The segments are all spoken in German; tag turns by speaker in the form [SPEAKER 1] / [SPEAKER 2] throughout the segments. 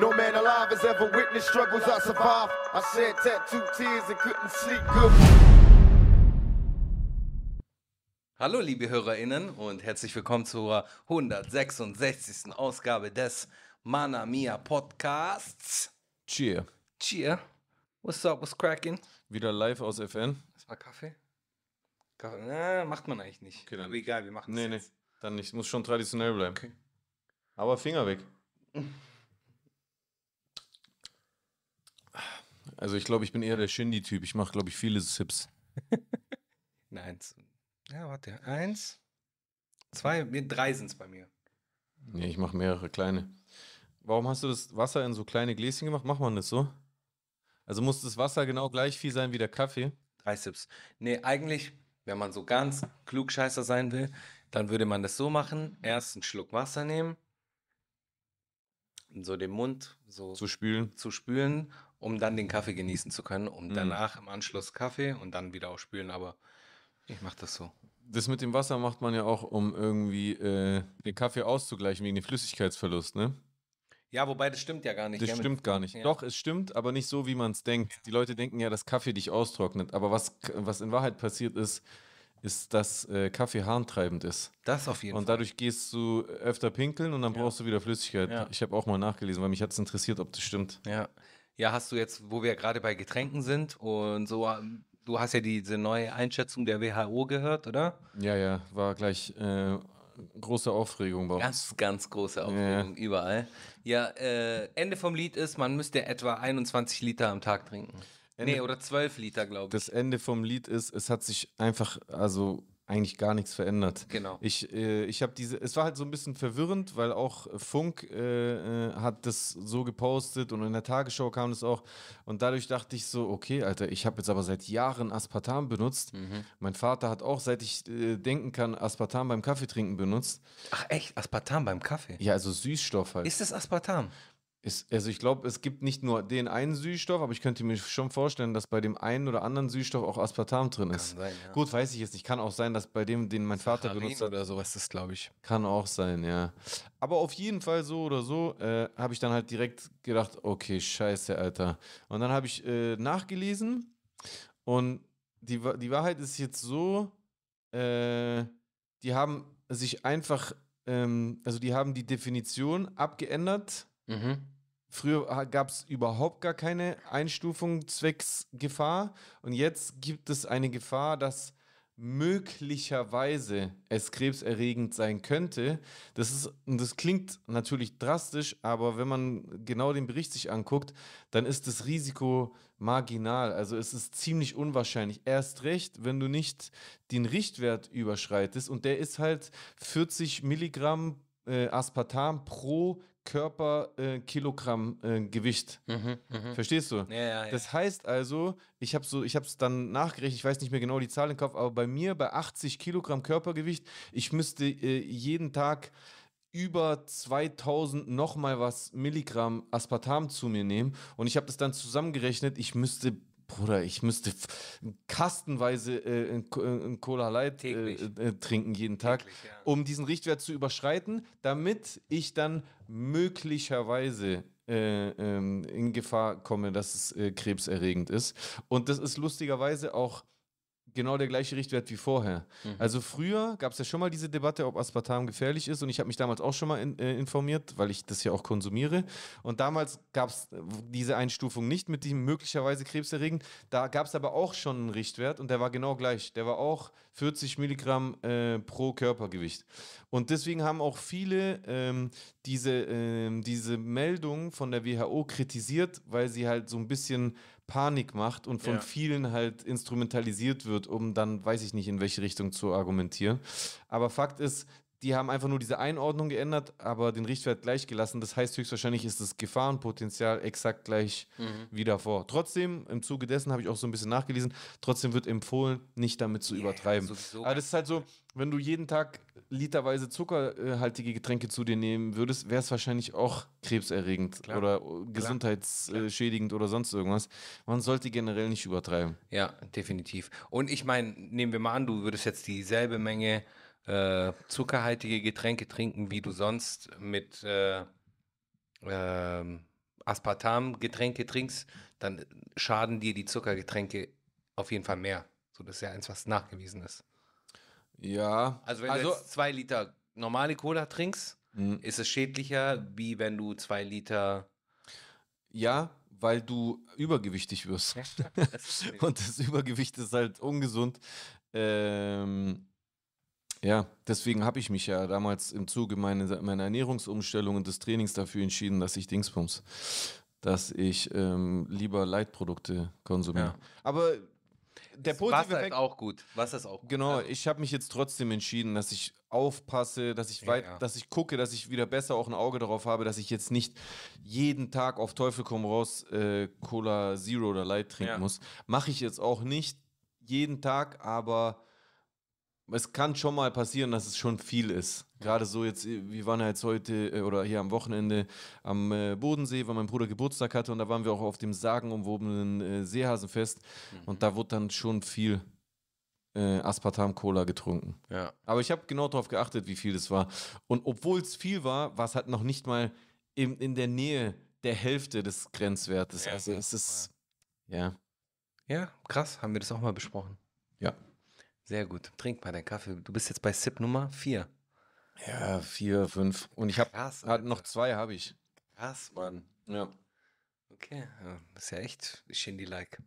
[SPEAKER 1] No man alive has ever witnessed struggles I survived. I shed tattooed tears and couldn't sleep good.
[SPEAKER 2] Hallo liebe HörerInnen und herzlich willkommen zur 166. Ausgabe des Mana Mia Podcasts.
[SPEAKER 3] Cheer.
[SPEAKER 2] Cheer. What's up, what's cracking?
[SPEAKER 3] Wieder live aus FN.
[SPEAKER 2] Erstmal Kaffee? Kaffee? Na, macht man eigentlich nicht.
[SPEAKER 3] Okay, dann-
[SPEAKER 2] Aber egal, wir machen
[SPEAKER 3] Nee, nee.
[SPEAKER 2] jetzt.
[SPEAKER 3] Dann nicht. Muss schon traditionell bleiben.
[SPEAKER 2] Okay.
[SPEAKER 3] Aber Finger weg. Also ich glaube, ich bin eher der Shindy-Typ. Ich mache, glaube ich, viele Sips.
[SPEAKER 2] Nein. Ja, warte. Eins, zwei, drei sind es bei mir.
[SPEAKER 3] Nee, ich mache mehrere kleine. Warum hast du das Wasser in so kleine Gläschen gemacht? Macht man das so? Also muss das Wasser genau gleich viel sein wie der Kaffee?
[SPEAKER 2] Drei Sips. Nee, eigentlich, wenn man so ganz klugscheißer sein will, dann würde man das so machen. Erst einen Schluck Wasser nehmen, so den Mund so
[SPEAKER 3] Zu spülen?
[SPEAKER 2] zu spülen, um dann den Kaffee genießen zu können, um
[SPEAKER 3] Mhm.
[SPEAKER 2] danach im Anschluss Kaffee und dann wieder auch spülen. Aber ich mache das so.
[SPEAKER 3] Das mit dem Wasser macht man ja auch, um irgendwie äh, den Kaffee auszugleichen wegen dem Flüssigkeitsverlust, ne?
[SPEAKER 2] Ja, wobei das stimmt ja gar nicht.
[SPEAKER 3] Das
[SPEAKER 2] mit-
[SPEAKER 3] stimmt gar nicht.
[SPEAKER 2] Ja.
[SPEAKER 3] Doch, es stimmt, aber nicht so, wie man es denkt. Die Leute denken ja, dass Kaffee dich austrocknet. Aber was, was in Wahrheit passiert ist, ist, dass äh, Kaffee harntreibend ist.
[SPEAKER 2] Das auf jeden
[SPEAKER 3] Und
[SPEAKER 2] Fall.
[SPEAKER 3] dadurch gehst du öfter pinkeln und dann
[SPEAKER 2] Ja.
[SPEAKER 3] brauchst du wieder Flüssigkeit.
[SPEAKER 2] Ja.
[SPEAKER 3] Ich habe auch mal nachgelesen, weil mich hat es interessiert, ob das stimmt.
[SPEAKER 2] Ja. Ja, hast du jetzt, wo wir gerade bei Getränken sind und so, ähm, du hast ja diese neue Einschätzung der WHO gehört, oder?
[SPEAKER 3] Ja, ja, war gleich äh, große Aufregung bei uns.
[SPEAKER 2] Ganz, ganz große
[SPEAKER 3] Ja.
[SPEAKER 2] Aufregung überall. Ja, äh, Ende vom Lied ist, man müsste etwa 21 Liter am Tag trinken.
[SPEAKER 3] Ende-
[SPEAKER 2] nee, oder 12 Liter, glaube ich.
[SPEAKER 3] Das Ende vom Lied ist, es hat sich einfach, also eigentlich gar nichts verändert.
[SPEAKER 2] Genau.
[SPEAKER 3] Ich, äh, ich habe diese, es war halt so ein bisschen verwirrend, weil auch Funk äh, äh, hat das so gepostet und in der Tagesschau kam das auch. Und dadurch dachte ich so, okay, Alter, ich habe jetzt aber seit Jahren Aspartam benutzt.
[SPEAKER 2] Mhm.
[SPEAKER 3] Mein Vater hat auch, seit ich äh, denken kann, Aspartam beim Kaffeetrinken benutzt.
[SPEAKER 2] Ach echt, Aspartam beim Kaffee?
[SPEAKER 3] Ja, also Süßstoff halt.
[SPEAKER 2] Ist das Aspartam?
[SPEAKER 3] Ist, also ich glaube, es gibt nicht nur den einen Süßstoff, aber ich könnte mir schon vorstellen, dass bei dem einen oder anderen Süßstoff auch Aspartam drin ist.
[SPEAKER 2] sein, ja.
[SPEAKER 3] Gut, weiß ich jetzt nicht. Kann auch sein, dass bei dem, den mein Vater
[SPEAKER 2] Saccharin
[SPEAKER 3] benutzt hat,
[SPEAKER 2] oder sowas ist, glaube ich.
[SPEAKER 3] kann auch sein, ja. Aber auf jeden Fall so oder so äh, habe ich dann halt direkt gedacht, okay, scheiße, Alter. Und dann habe ich äh, nachgelesen und die, die Wahrheit ist jetzt so, äh, die haben sich einfach, ähm, also die haben die Definition abgeändert.
[SPEAKER 2] Mhm.
[SPEAKER 3] Früher gab es überhaupt gar keine Einstufung zwecks Gefahr und jetzt gibt es eine Gefahr, dass möglicherweise es krebserregend sein könnte. Das ist das klingt natürlich drastisch, aber wenn man genau den Bericht sich anguckt, dann ist das Risiko marginal. Also es ist ziemlich unwahrscheinlich. Erst recht, wenn du nicht den Richtwert überschreitest und der ist halt 40 Milligramm äh, Aspartam pro Körper äh, Kilogramm äh, Gewicht.
[SPEAKER 2] Mhm. Mhm.
[SPEAKER 3] Verstehst du?
[SPEAKER 2] Ja, ja, ja.
[SPEAKER 3] Das heißt also, ich habe so, ich habe es dann nachgerechnet, ich weiß nicht mehr genau die Zahl im Kopf, aber bei mir bei 80 Kilogramm Körpergewicht, ich müsste äh, jeden Tag über 2000 nochmal was Milligramm Aspartam zu mir nehmen und ich habe das dann zusammengerechnet, ich müsste Bruder, ich müsste kastenweise äh, ein äh, Cola Light äh, äh, trinken jeden Tag,
[SPEAKER 2] Täglich, ja.
[SPEAKER 3] um diesen Richtwert zu überschreiten, damit ich dann möglicherweise äh, ähm, in Gefahr komme, dass es äh, krebserregend ist. Und das ist lustigerweise auch genau der gleiche Richtwert wie vorher.
[SPEAKER 2] Mhm.
[SPEAKER 3] Also früher gab es ja schon mal diese Debatte, ob Aspartam gefährlich ist und ich habe mich damals auch schon mal in, äh, informiert, weil ich das ja auch konsumiere. Und damals gab es diese Einstufung nicht mit dem möglicherweise krebserregend. Da gab es aber auch schon einen Richtwert und der war genau gleich. Der war auch 40 Milligramm äh, pro Körpergewicht. Und deswegen haben auch viele ähm, diese, ähm, diese Meldung von der WHO kritisiert, weil sie halt so ein bisschen Panik macht und von
[SPEAKER 2] Ja.
[SPEAKER 3] vielen halt instrumentalisiert wird, um dann, weiß ich nicht, in welche Richtung zu argumentieren. Aber Fakt ist, die haben einfach nur diese Einordnung geändert, aber den Richtwert gleich gelassen. Das heißt, höchstwahrscheinlich ist das Gefahrenpotenzial exakt gleich
[SPEAKER 2] Mhm.
[SPEAKER 3] wie davor. Trotzdem, im Zuge dessen habe ich auch so ein bisschen nachgelesen, trotzdem wird empfohlen, nicht damit zu
[SPEAKER 2] Ja,
[SPEAKER 3] übertreiben. Aber das ist halt so, wenn du jeden Tag literweise zuckerhaltige Getränke zu dir nehmen würdest, wäre es wahrscheinlich auch krebserregend
[SPEAKER 2] Klar.
[SPEAKER 3] oder äh, gesundheitsschädigend oder sonst irgendwas. Man sollte generell nicht übertreiben.
[SPEAKER 2] Ja, definitiv. Und ich meine, nehmen wir mal an, du würdest jetzt dieselbe Menge äh, zuckerhaltige Getränke trinken, wie du sonst mit, äh, ähm, Aspartam-Getränke trinkst, dann schaden dir die Zuckergetränke auf jeden Fall mehr. So, das ist ja eins, was nachgewiesen ist.
[SPEAKER 3] Ja.
[SPEAKER 2] Also wenn
[SPEAKER 3] also,
[SPEAKER 2] du jetzt zwei Liter normale Cola trinkst,
[SPEAKER 3] Mhm.
[SPEAKER 2] ist es schädlicher, wie wenn du zwei Liter.
[SPEAKER 3] ja, weil du übergewichtig wirst.
[SPEAKER 2] Das
[SPEAKER 3] Und das Übergewicht ist halt ungesund. Ähm, ja, deswegen habe ich mich ja damals im Zuge meiner, meiner Ernährungsumstellung und des Trainings dafür entschieden, dass ich Dingsbums, dass ich ähm, lieber Leitprodukte konsumiere.
[SPEAKER 2] Ja.
[SPEAKER 3] Aber der positive
[SPEAKER 2] Wasser ist auch gut. Wasser ist auch gut.
[SPEAKER 3] genau,
[SPEAKER 2] Also,
[SPEAKER 3] ich habe mich jetzt trotzdem entschieden, dass ich aufpasse, dass ich
[SPEAKER 2] Ja,
[SPEAKER 3] weit,
[SPEAKER 2] ja.
[SPEAKER 3] dass ich gucke, dass ich wieder besser auch ein Auge darauf habe, dass ich jetzt nicht jeden Tag auf Teufel komm raus äh, Cola Zero oder Light trinken
[SPEAKER 2] Ja.
[SPEAKER 3] muss. Mache ich jetzt auch nicht jeden Tag, aber es kann schon mal passieren, dass es schon viel ist. Gerade so jetzt, äh, wir waren ja jetzt heute äh, oder hier am Wochenende am äh, Bodensee, weil mein Bruder Geburtstag hatte und da waren wir auch auf dem sagenumwobenen Seehasenfest
[SPEAKER 2] Mhm.
[SPEAKER 3] und da wurde dann schon viel äh, Aspartam-Cola getrunken.
[SPEAKER 2] ja.
[SPEAKER 3] Aber ich habe genau darauf geachtet, wie viel das war. Und obwohl es viel war, war es halt noch nicht mal in, in der Nähe der Hälfte des Grenzwertes.
[SPEAKER 2] Ja,
[SPEAKER 3] also es ist, ja.
[SPEAKER 2] ja, krass. Haben wir das auch mal besprochen.
[SPEAKER 3] Ja.
[SPEAKER 2] Sehr gut. Trink mal deinen Kaffee. Du bist jetzt bei Sip Nummer 4.
[SPEAKER 3] Ja, vier, fünf. Und ich habe halt noch zwei habe ich.
[SPEAKER 2] Krass, Mann.
[SPEAKER 3] Ja.
[SPEAKER 2] Okay. Ja, das ist ja echt Shindy-like.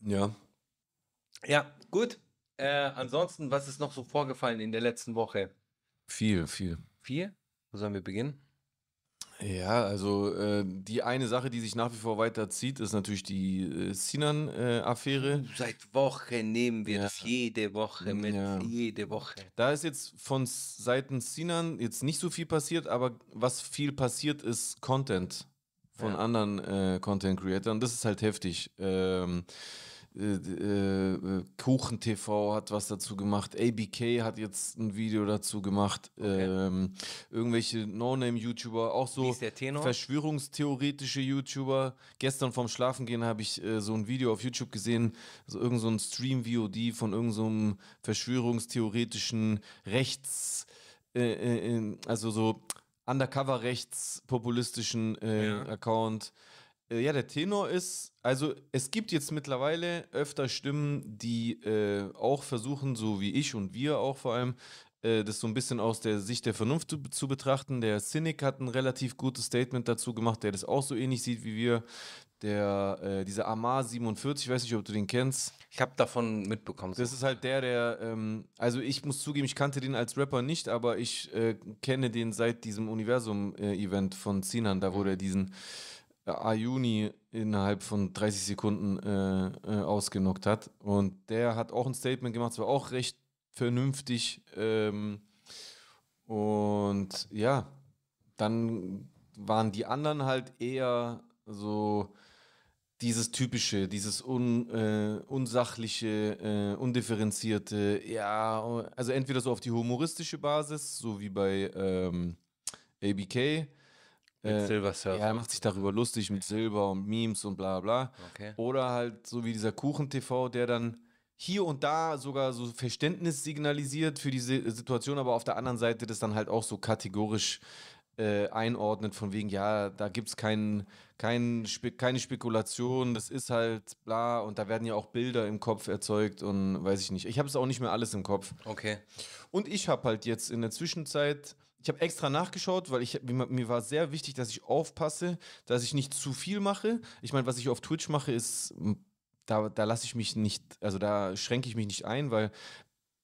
[SPEAKER 3] Ja.
[SPEAKER 2] Ja, gut. Äh, ansonsten, was ist noch so vorgefallen in der letzten Woche?
[SPEAKER 3] Viel, viel.
[SPEAKER 2] Vier? Wo sollen wir beginnen?
[SPEAKER 3] Ja, also äh, die eine Sache, die sich nach wie vor weiterzieht, ist natürlich die äh, Sinan-Affäre.
[SPEAKER 2] Seit Wochen nehmen wir
[SPEAKER 3] Ja.
[SPEAKER 2] das jede Woche mit.
[SPEAKER 3] Ja.
[SPEAKER 2] Jede Woche.
[SPEAKER 3] Da ist jetzt von Seiten Sinan jetzt nicht so viel passiert, aber was viel passiert, ist Content von
[SPEAKER 2] Ja.
[SPEAKER 3] anderen äh, Content Creators. Das ist halt heftig. Ähm, äh, äh, äh, Kuchen TV hat was dazu gemacht. ABK hat jetzt ein Video dazu gemacht. Ähm, irgendwelche No-Name-YouTuber, auch so verschwörungstheoretische YouTuber. Gestern vorm Schlafengehen habe ich äh, so ein Video auf YouTube gesehen, so irgend so ein Stream-VOD von irgendeinem so verschwörungstheoretischen Rechts, äh, äh, also so Undercover-rechts-populistischen
[SPEAKER 2] Ja.
[SPEAKER 3] Account. Äh, ja, der Tenor ist, also es gibt jetzt mittlerweile öfter Stimmen, die äh, auch versuchen, so wie ich und wir auch vor allem, äh, das so ein bisschen aus der Sicht der Vernunft zu, zu betrachten. Der Cynic hat ein relativ gutes Statement dazu gemacht, der das auch so ähnlich sieht wie wir. Der, äh, dieser Amar 47, ich weiß nicht, ob du den kennst.
[SPEAKER 2] Ich habe davon mitbekommen. so.
[SPEAKER 3] Das ist halt der, der, ähm, also ich muss zugeben, ich kannte den als Rapper nicht, aber ich äh, kenne den seit diesem Universum-Event von Sinan, da wo der diesen äh, Ayuni innerhalb von 30 Sekunden äh, äh, ausgenockt hat. Und der hat auch ein Statement gemacht, es war auch recht vernünftig. Ähm, und ja, dann waren die anderen halt eher so dieses typische, dieses un, äh, unsachliche, äh, undifferenzierte, ja, also entweder so auf die humoristische Basis, so wie bei ähm, ABK.
[SPEAKER 2] Mit
[SPEAKER 3] äh,
[SPEAKER 2] Silver Surfer.
[SPEAKER 3] Ja, er macht sich darüber lustig mit Silber und Memes und bla bla.
[SPEAKER 2] Okay.
[SPEAKER 3] Oder halt so wie dieser Kuchen-TV, der dann hier und da sogar so Verständnis signalisiert für diese Situation, aber auf der anderen Seite das dann halt auch so kategorisch äh, einordnet, von wegen, ja, da gibt es kein, kein Spe keine Spekulation, das ist halt bla und da werden ja auch Bilder im Kopf erzeugt und weiß ich nicht. Ich habe es auch nicht mehr alles im Kopf.
[SPEAKER 2] Okay.
[SPEAKER 3] Und ich habe halt jetzt in der Zwischenzeit, ich habe extra nachgeschaut, weil ich, mir, war sehr wichtig, dass ich aufpasse, dass ich nicht zu viel mache. Ich meine, was ich auf Twitch mache, ist, da, da lasse ich mich nicht, also da schränke ich mich nicht ein, weil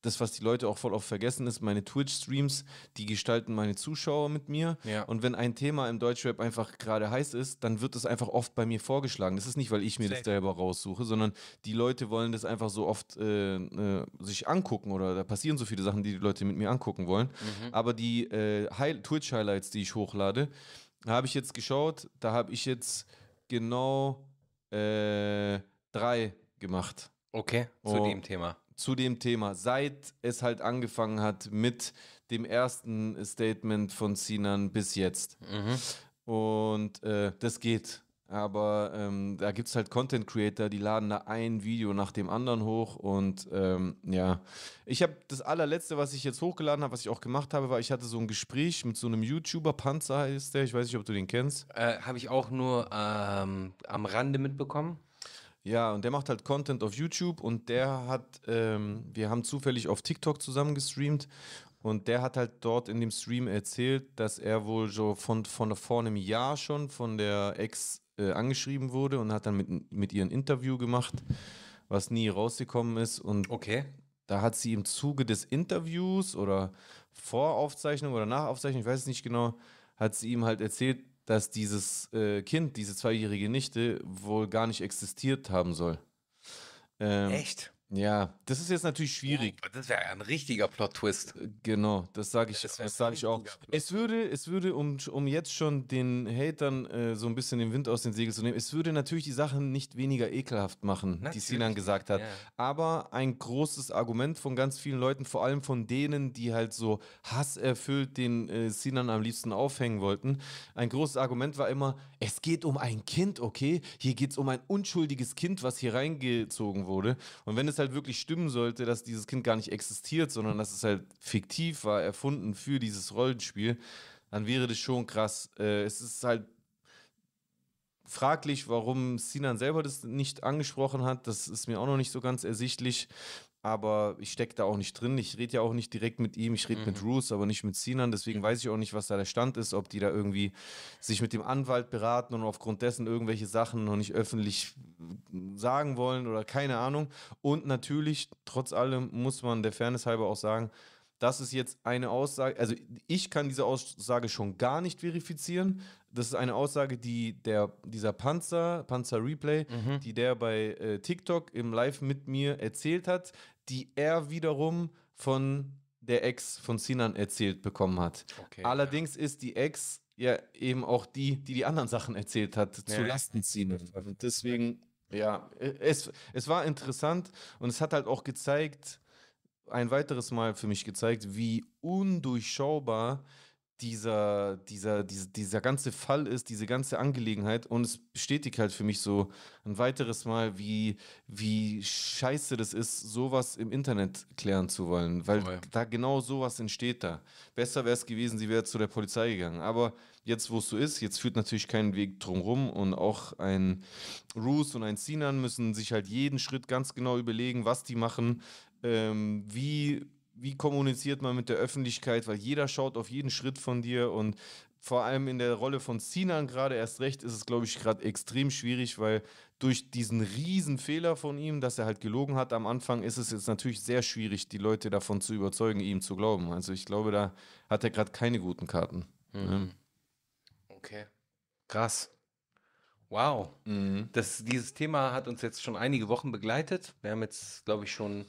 [SPEAKER 3] das, was die Leute auch voll oft vergessen, ist, meine Twitch-Streams, die gestalten meine Zuschauer mit mir.
[SPEAKER 2] Ja.
[SPEAKER 3] Und wenn ein Thema im Deutschrap einfach gerade heiß ist, dann wird es einfach oft bei mir vorgeschlagen. Das ist nicht, weil ich mir das
[SPEAKER 2] Safe.
[SPEAKER 3] selber raussuche, sondern die Leute wollen das einfach so oft äh, äh, sich angucken oder da passieren so viele Sachen, die die Leute mit mir angucken wollen.
[SPEAKER 2] Mhm.
[SPEAKER 3] Aber die äh, Hi- Twitch-Highlights, die ich hochlade, habe ich jetzt geschaut, da habe ich jetzt genau äh, drei gemacht
[SPEAKER 2] Okay, zu
[SPEAKER 3] Oh.
[SPEAKER 2] dem Thema.
[SPEAKER 3] Zu dem Thema, seit es halt angefangen hat mit dem ersten Statement von Sinan bis jetzt.
[SPEAKER 2] Mhm.
[SPEAKER 3] Und äh, das geht. aber ähm, da gibt es halt Content Creator, die laden da ein Video nach dem anderen hoch und ähm, ja, ich habe das allerletzte, was ich jetzt hochgeladen habe, was ich auch gemacht habe, war, ich hatte so ein Gespräch mit so einem YouTuber, Panzer heißt der, ich weiß nicht, ob du den kennst.
[SPEAKER 2] Äh, Habe ich auch nur ähm, am Rande mitbekommen.
[SPEAKER 3] Ja, und der macht halt Content auf YouTube und der hat, ähm, wir haben zufällig auf TikTok zusammen gestreamt und der hat halt dort in dem Stream erzählt, dass er wohl so von, von vor einem Jahr schon von der Ex äh, angeschrieben wurde und hat dann mit, mit ihr ein Interview gemacht, was nie rausgekommen ist und
[SPEAKER 2] Okay.
[SPEAKER 3] da hat sie im Zuge des Interviews oder Voraufzeichnung oder Nachaufzeichnung, ich weiß es nicht genau, hat sie ihm halt erzählt, dass dieses äh, Kind, diese zweijährige Nichte, wohl gar nicht existiert haben soll. Ähm,
[SPEAKER 2] Echt?
[SPEAKER 3] Ja, das ist jetzt natürlich schwierig.
[SPEAKER 2] Das wäre ein richtiger Plot-Twist.
[SPEAKER 3] Genau, das sage ich,
[SPEAKER 2] Das
[SPEAKER 3] das
[SPEAKER 2] wär
[SPEAKER 3] sage ich auch. Es würde, es würde, um, um jetzt schon den Hatern äh, so ein bisschen den Wind aus den Segeln zu nehmen, es würde natürlich die Sachen nicht weniger ekelhaft machen, die
[SPEAKER 2] Natürlich
[SPEAKER 3] Sinan gesagt hat.
[SPEAKER 2] ja.
[SPEAKER 3] Aber ein großes Argument von ganz vielen Leuten, vor allem von denen, die halt so hasserfüllt den äh, Sinan am liebsten aufhängen wollten, ein großes Argument war immer, es geht um ein Kind, okay? Hier geht es um ein unschuldiges Kind, was hier reingezogen wurde. Und wenn es halt wirklich stimmen sollte, dass dieses Kind gar nicht existiert, sondern dass es halt fiktiv war, erfunden für dieses Rollenspiel, dann wäre das schon krass. Äh, es ist halt fraglich, warum Sinan selber das nicht angesprochen hat. Das ist mir auch noch nicht so ganz ersichtlich. Aber ich stecke da auch nicht drin. Ich rede ja auch nicht direkt mit ihm. Ich rede mit Roos, aber nicht mit Sinan. Deswegen weiß ich auch nicht, was da der Stand ist, ob die da irgendwie sich mit dem Anwalt beraten und aufgrund dessen irgendwelche Sachen noch nicht öffentlich sagen wollen oder keine Ahnung. Und natürlich, trotz allem, muss man der Fairness halber auch sagen, das ist jetzt eine Aussage, also ich kann diese Aussage schon gar nicht verifizieren. Das ist eine Aussage, die der, dieser Panzer, Panzer Replay, die der bei äh, TikTok im Live mit mir erzählt hat, die er wiederum von der Ex von Sinan erzählt bekommen hat.
[SPEAKER 2] Okay.
[SPEAKER 3] Allerdings ist die Ex ja eben auch die, die die anderen Sachen erzählt hat, zu
[SPEAKER 2] Ja.
[SPEAKER 3] Lasten Sinan. Und deswegen, ja, es, es war interessant und es hat halt auch gezeigt, ein weiteres Mal für mich gezeigt, wie undurchschaubar dieser, dieser, dieser, dieser ganze Fall ist, diese ganze Angelegenheit. Und es bestätigt halt für mich so ein weiteres Mal, wie, wie scheiße das ist, sowas im Internet klären zu wollen. Weil
[SPEAKER 2] Voll.
[SPEAKER 3] da genau sowas entsteht da. Besser wäre es gewesen, sie wäre zu der Polizei gegangen. Aber jetzt, wo es so ist, jetzt führt natürlich kein Weg drumrum. Und auch ein Roos und ein Sinan müssen sich halt jeden Schritt ganz genau überlegen, was die machen, ähm, wie, wie kommuniziert man mit der Öffentlichkeit, weil jeder schaut auf jeden Schritt von dir und vor allem in der Rolle von Sinan gerade erst recht ist es, glaube ich, gerade extrem schwierig, weil durch diesen riesen Fehler von ihm, dass er halt gelogen hat am Anfang, ist es jetzt natürlich sehr schwierig, die Leute davon zu überzeugen, ihm zu glauben. Also ich glaube, da hat er gerade keine guten Karten.
[SPEAKER 2] Mhm. Okay. Krass. Wow.
[SPEAKER 3] Mhm.
[SPEAKER 2] Das, dieses Thema hat uns jetzt schon einige Wochen begleitet. Wir haben jetzt, glaube ich, schon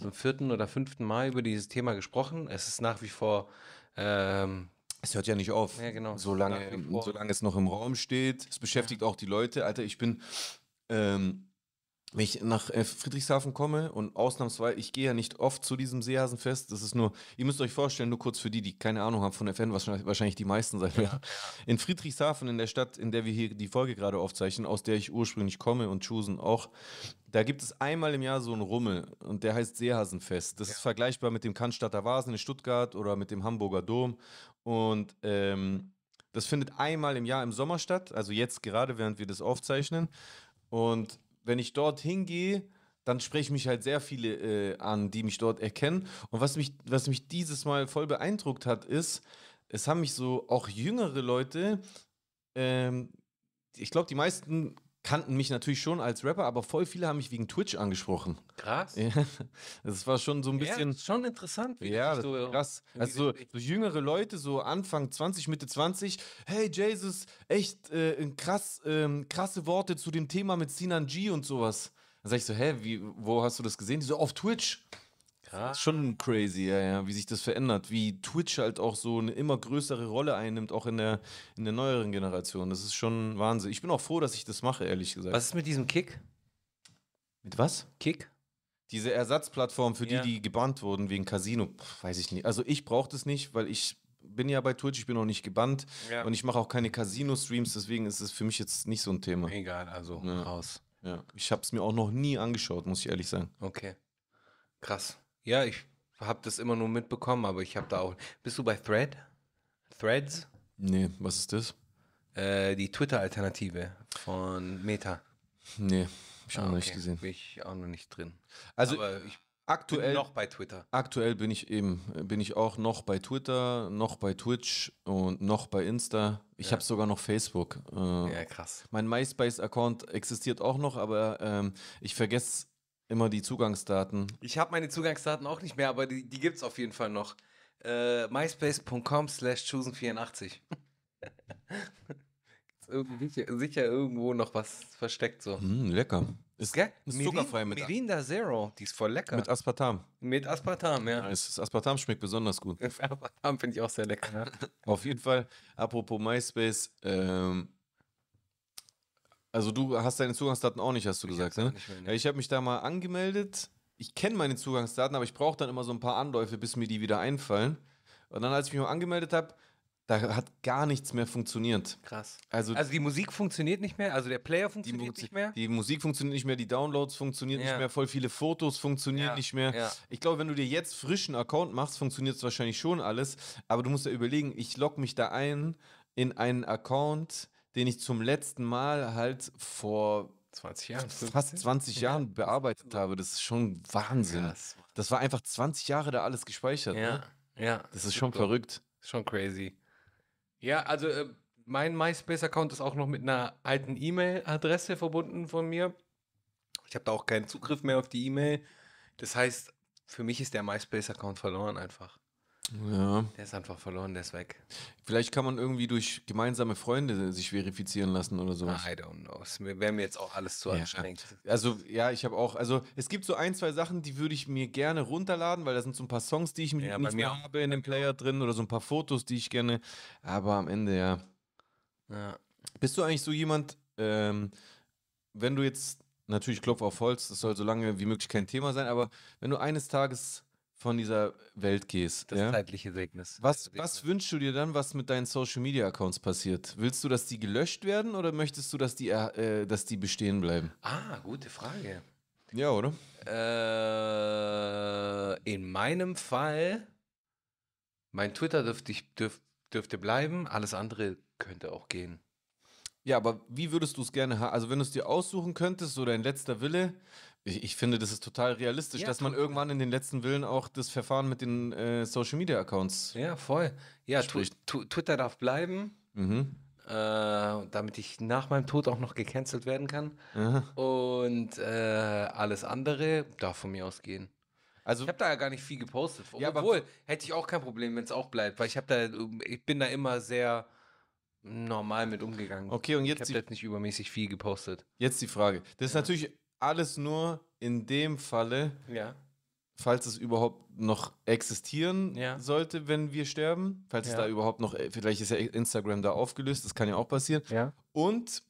[SPEAKER 2] zum vierten oder fünften Mal über dieses Thema gesprochen. Es ist nach wie vor ähm,
[SPEAKER 3] Es hört ja nicht auf.
[SPEAKER 2] Ja, genau.
[SPEAKER 3] Solange, solange es noch im Raum steht. Es beschäftigt auch die Leute. Alter, ich bin, ähm, wenn ich nach äh, Friedrichshafen komme und ausnahmsweise, ich gehe ja nicht oft zu diesem Seehasenfest. Das ist nur, ihr müsst euch vorstellen, nur kurz für die, die keine Ahnung haben von FN, wahrscheinlich, wahrscheinlich die meisten sein werden. In Friedrichshafen, in der Stadt, in der wir hier die Folge gerade aufzeichnen, aus der ich ursprünglich komme und Chusen auch, da gibt es einmal im Jahr so einen Rummel und der heißt Seehasenfest. Das ist vergleichbar mit dem Cannstatter Vasen in Stuttgart oder mit dem Hamburger Dom. Und ähm, das findet einmal im Jahr im Sommer statt, also jetzt gerade, während wir das aufzeichnen. Und wenn ich dort hingehe, dann sprechen mich halt sehr viele äh, an, die mich dort erkennen. Und was mich, was mich dieses Mal voll beeindruckt hat, ist, es haben mich so auch jüngere Leute, ähm, ich glaube, die meisten kannten mich natürlich schon als Rapper, aber voll viele haben mich wegen Twitch angesprochen.
[SPEAKER 2] krass.
[SPEAKER 3] Ja, das war schon so ein
[SPEAKER 2] Ja,
[SPEAKER 3] bisschen.
[SPEAKER 2] das ist schon interessant. wie
[SPEAKER 3] Ja, ist krass. Also so,
[SPEAKER 2] so-
[SPEAKER 3] so jüngere Leute, so Anfang 20, Mitte 20, hey Jesus, echt äh, krass, ähm, krasse Worte zu dem Thema mit Sinan G und sowas. Dann sag ich so, hä, wie, wo hast du das gesehen? Die so, auf Twitch. Das
[SPEAKER 2] krass.
[SPEAKER 3] ist schon crazy, ja, ja, wie sich das verändert, wie Twitch halt auch so eine immer größere Rolle einnimmt, auch in der, in der neueren Generation. Das ist schon Wahnsinn. Ich bin auch froh, dass ich das mache, ehrlich gesagt.
[SPEAKER 2] Was ist mit diesem Kick?
[SPEAKER 3] Mit was?
[SPEAKER 2] Kick?
[SPEAKER 3] Diese Ersatzplattform für die,
[SPEAKER 2] Ja.
[SPEAKER 3] die gebannt wurden wegen Casino, pf, weiß ich nicht. Also ich brauche das nicht, weil ich bin ja bei Twitch, ich bin noch nicht gebannt
[SPEAKER 2] Ja.
[SPEAKER 3] und ich mache auch keine Casino-Streams, deswegen ist es für mich jetzt nicht so ein Thema.
[SPEAKER 2] Egal, also
[SPEAKER 3] Ja.
[SPEAKER 2] raus.
[SPEAKER 3] Ja. Ich habe es mir auch noch nie angeschaut, muss ich ehrlich sagen.
[SPEAKER 2] Okay. Krass. Ja, ich habe das immer nur mitbekommen, aber ich habe da auch. Bist du bei Thread? Threads?
[SPEAKER 3] Nee, was ist das?
[SPEAKER 2] Äh, die Twitter-Alternative von Meta.
[SPEAKER 3] Nee, hab ich auch
[SPEAKER 2] Ah,
[SPEAKER 3] noch nicht
[SPEAKER 2] okay.
[SPEAKER 3] gesehen.
[SPEAKER 2] Bin ich auch noch nicht drin.
[SPEAKER 3] Also
[SPEAKER 2] ich bin
[SPEAKER 3] aktuell
[SPEAKER 2] noch bei Twitter.
[SPEAKER 3] Aktuell bin ich eben, bin ich auch noch bei Twitter, noch bei Twitch und noch bei Insta. Ich
[SPEAKER 2] Ja.
[SPEAKER 3] habe sogar noch Facebook. Äh,
[SPEAKER 2] Ja, krass.
[SPEAKER 3] Mein MySpace-Account existiert auch noch, aber ähm, ich vergesse immer die Zugangsdaten.
[SPEAKER 2] Ich habe meine Zugangsdaten auch nicht mehr, aber die, die gibt es auf jeden Fall noch. Äh, myspace.com slash chosen84. Ist irgendwie sicher, sicher irgendwo noch was versteckt so.
[SPEAKER 3] Hm, lecker. Ist,
[SPEAKER 2] Gell?
[SPEAKER 3] ist
[SPEAKER 2] Mirin-
[SPEAKER 3] zuckerfrei mit,
[SPEAKER 2] Mirinda Zero, die ist voll lecker.
[SPEAKER 3] mit
[SPEAKER 2] Mit,
[SPEAKER 3] Aspartam.
[SPEAKER 2] Aspartam, ja.
[SPEAKER 3] Ja, es- Das Aspartam schmeckt besonders gut.
[SPEAKER 2] Aspartam finde ich auch sehr lecker. Ja.
[SPEAKER 3] Auf jeden Fall, apropos MySpace, ähm, also du hast deine Zugangsdaten auch nicht, hast du gesagt,
[SPEAKER 2] hab's
[SPEAKER 3] ne?
[SPEAKER 2] mehr, ne.
[SPEAKER 3] Ich habe mich da mal angemeldet. Ich kenne meine Zugangsdaten, aber ich brauche dann immer so ein paar Anläufe, bis mir die wieder einfallen. Und dann, als ich mich mal angemeldet habe, da hat gar nichts mehr funktioniert.
[SPEAKER 2] Krass.
[SPEAKER 3] Also,
[SPEAKER 2] Also die Musik funktioniert nicht mehr, also der Player funktioniert nicht mehr.
[SPEAKER 3] die Musik funktioniert nicht mehr, die Downloads funktionieren
[SPEAKER 2] Ja.
[SPEAKER 3] nicht mehr, voll viele Fotos funktionieren
[SPEAKER 2] Ja,
[SPEAKER 3] nicht mehr.
[SPEAKER 2] ja.
[SPEAKER 3] Ich glaube, wenn du dir jetzt frischen Account machst, funktioniert es wahrscheinlich schon alles. Aber du musst ja überlegen, ich logge mich da ein in einen Account, den ich zum letzten Mal halt vor
[SPEAKER 2] 20 Jahre.
[SPEAKER 3] fast 20 Jahren bearbeitet habe. Das ist schon Wahnsinn.
[SPEAKER 2] Krass.
[SPEAKER 3] Das war einfach 20 Jahre da alles gespeichert.
[SPEAKER 2] Ja,
[SPEAKER 3] Ne?
[SPEAKER 2] ja.
[SPEAKER 3] Das ist schon
[SPEAKER 2] super.
[SPEAKER 3] verrückt.
[SPEAKER 2] Schon crazy. Ja, also äh, mein MySpace-Account ist auch noch mit einer alten E-Mail-Adresse verbunden von mir. Ich habe da auch keinen Zugriff mehr auf die E-Mail. Das heißt, für mich ist der MySpace-Account verloren einfach.
[SPEAKER 3] Ja.
[SPEAKER 2] Der ist einfach verloren, der ist weg.
[SPEAKER 3] Vielleicht kann man irgendwie durch gemeinsame Freunde sich verifizieren lassen oder sowas.
[SPEAKER 2] I don't know. Es wäre mir jetzt auch alles zu
[SPEAKER 3] Ja.
[SPEAKER 2] anstrengend.
[SPEAKER 3] Also, ja, ich habe auch, also es gibt so ein, zwei Sachen, die würde ich mir gerne runterladen, weil da sind so ein paar Songs, die ich
[SPEAKER 2] Ja,
[SPEAKER 3] nicht
[SPEAKER 2] bei
[SPEAKER 3] mehr
[SPEAKER 2] mir
[SPEAKER 3] habe in dem Player drin oder so ein paar Fotos, die ich gerne, aber am Ende, ja.
[SPEAKER 2] Ja.
[SPEAKER 3] Bist du eigentlich so jemand, ähm, wenn du jetzt, natürlich Klopf auf Holz, das soll so lange wie möglich kein Thema sein, aber wenn du eines Tages von dieser Welt gehst,
[SPEAKER 2] Das
[SPEAKER 3] ja,
[SPEAKER 2] zeitliche Segnis.
[SPEAKER 3] was, was wünschst du dir dann, was mit deinen Social Media Accounts passiert? Willst du, dass die gelöscht werden oder möchtest du, dass die, äh, dass die bestehen bleiben?
[SPEAKER 2] Ah, gute Frage.
[SPEAKER 3] Ja, oder?
[SPEAKER 2] Äh, in meinem Fall, mein Twitter dürfte, ich, dürf, dürfte bleiben, alles andere könnte auch gehen.
[SPEAKER 3] Ja, aber wie würdest du es gerne haben? Also, wenn du es dir aussuchen könntest, so dein letzter Wille, ich, ich finde, das ist total realistisch,
[SPEAKER 2] Ja,
[SPEAKER 3] dass man irgendwann in den letzten Willen auch das Verfahren mit den äh, Social Media Accounts.
[SPEAKER 2] Ja, voll. Ja, Twitter darf bleiben,
[SPEAKER 3] Mhm.
[SPEAKER 2] äh, damit ich nach meinem Tod auch noch gecancelt werden kann.
[SPEAKER 3] Aha.
[SPEAKER 2] Und äh, alles andere darf von mir aus gehen.
[SPEAKER 3] Also,
[SPEAKER 2] Ich habe da ja gar nicht viel gepostet.
[SPEAKER 3] Ja, aber-
[SPEAKER 2] Obwohl, hätte ich auch kein Problem, wenn es auch bleibt, weil ich habe da, ich bin da immer sehr normal mit umgegangen.
[SPEAKER 3] okay, und
[SPEAKER 2] ich
[SPEAKER 3] jetzt
[SPEAKER 2] habe
[SPEAKER 3] die,
[SPEAKER 2] jetzt nicht übermäßig viel gepostet.
[SPEAKER 3] jetzt die Frage. Das ist natürlich alles nur in dem Falle,
[SPEAKER 2] Ja.
[SPEAKER 3] falls es überhaupt noch existieren
[SPEAKER 2] Ja.
[SPEAKER 3] sollte, wenn wir sterben. Falls es
[SPEAKER 2] Ja.
[SPEAKER 3] da überhaupt noch, äh, vielleicht ist ja Instagram da aufgelöst, das kann ja auch passieren.
[SPEAKER 2] Ja.
[SPEAKER 3] Und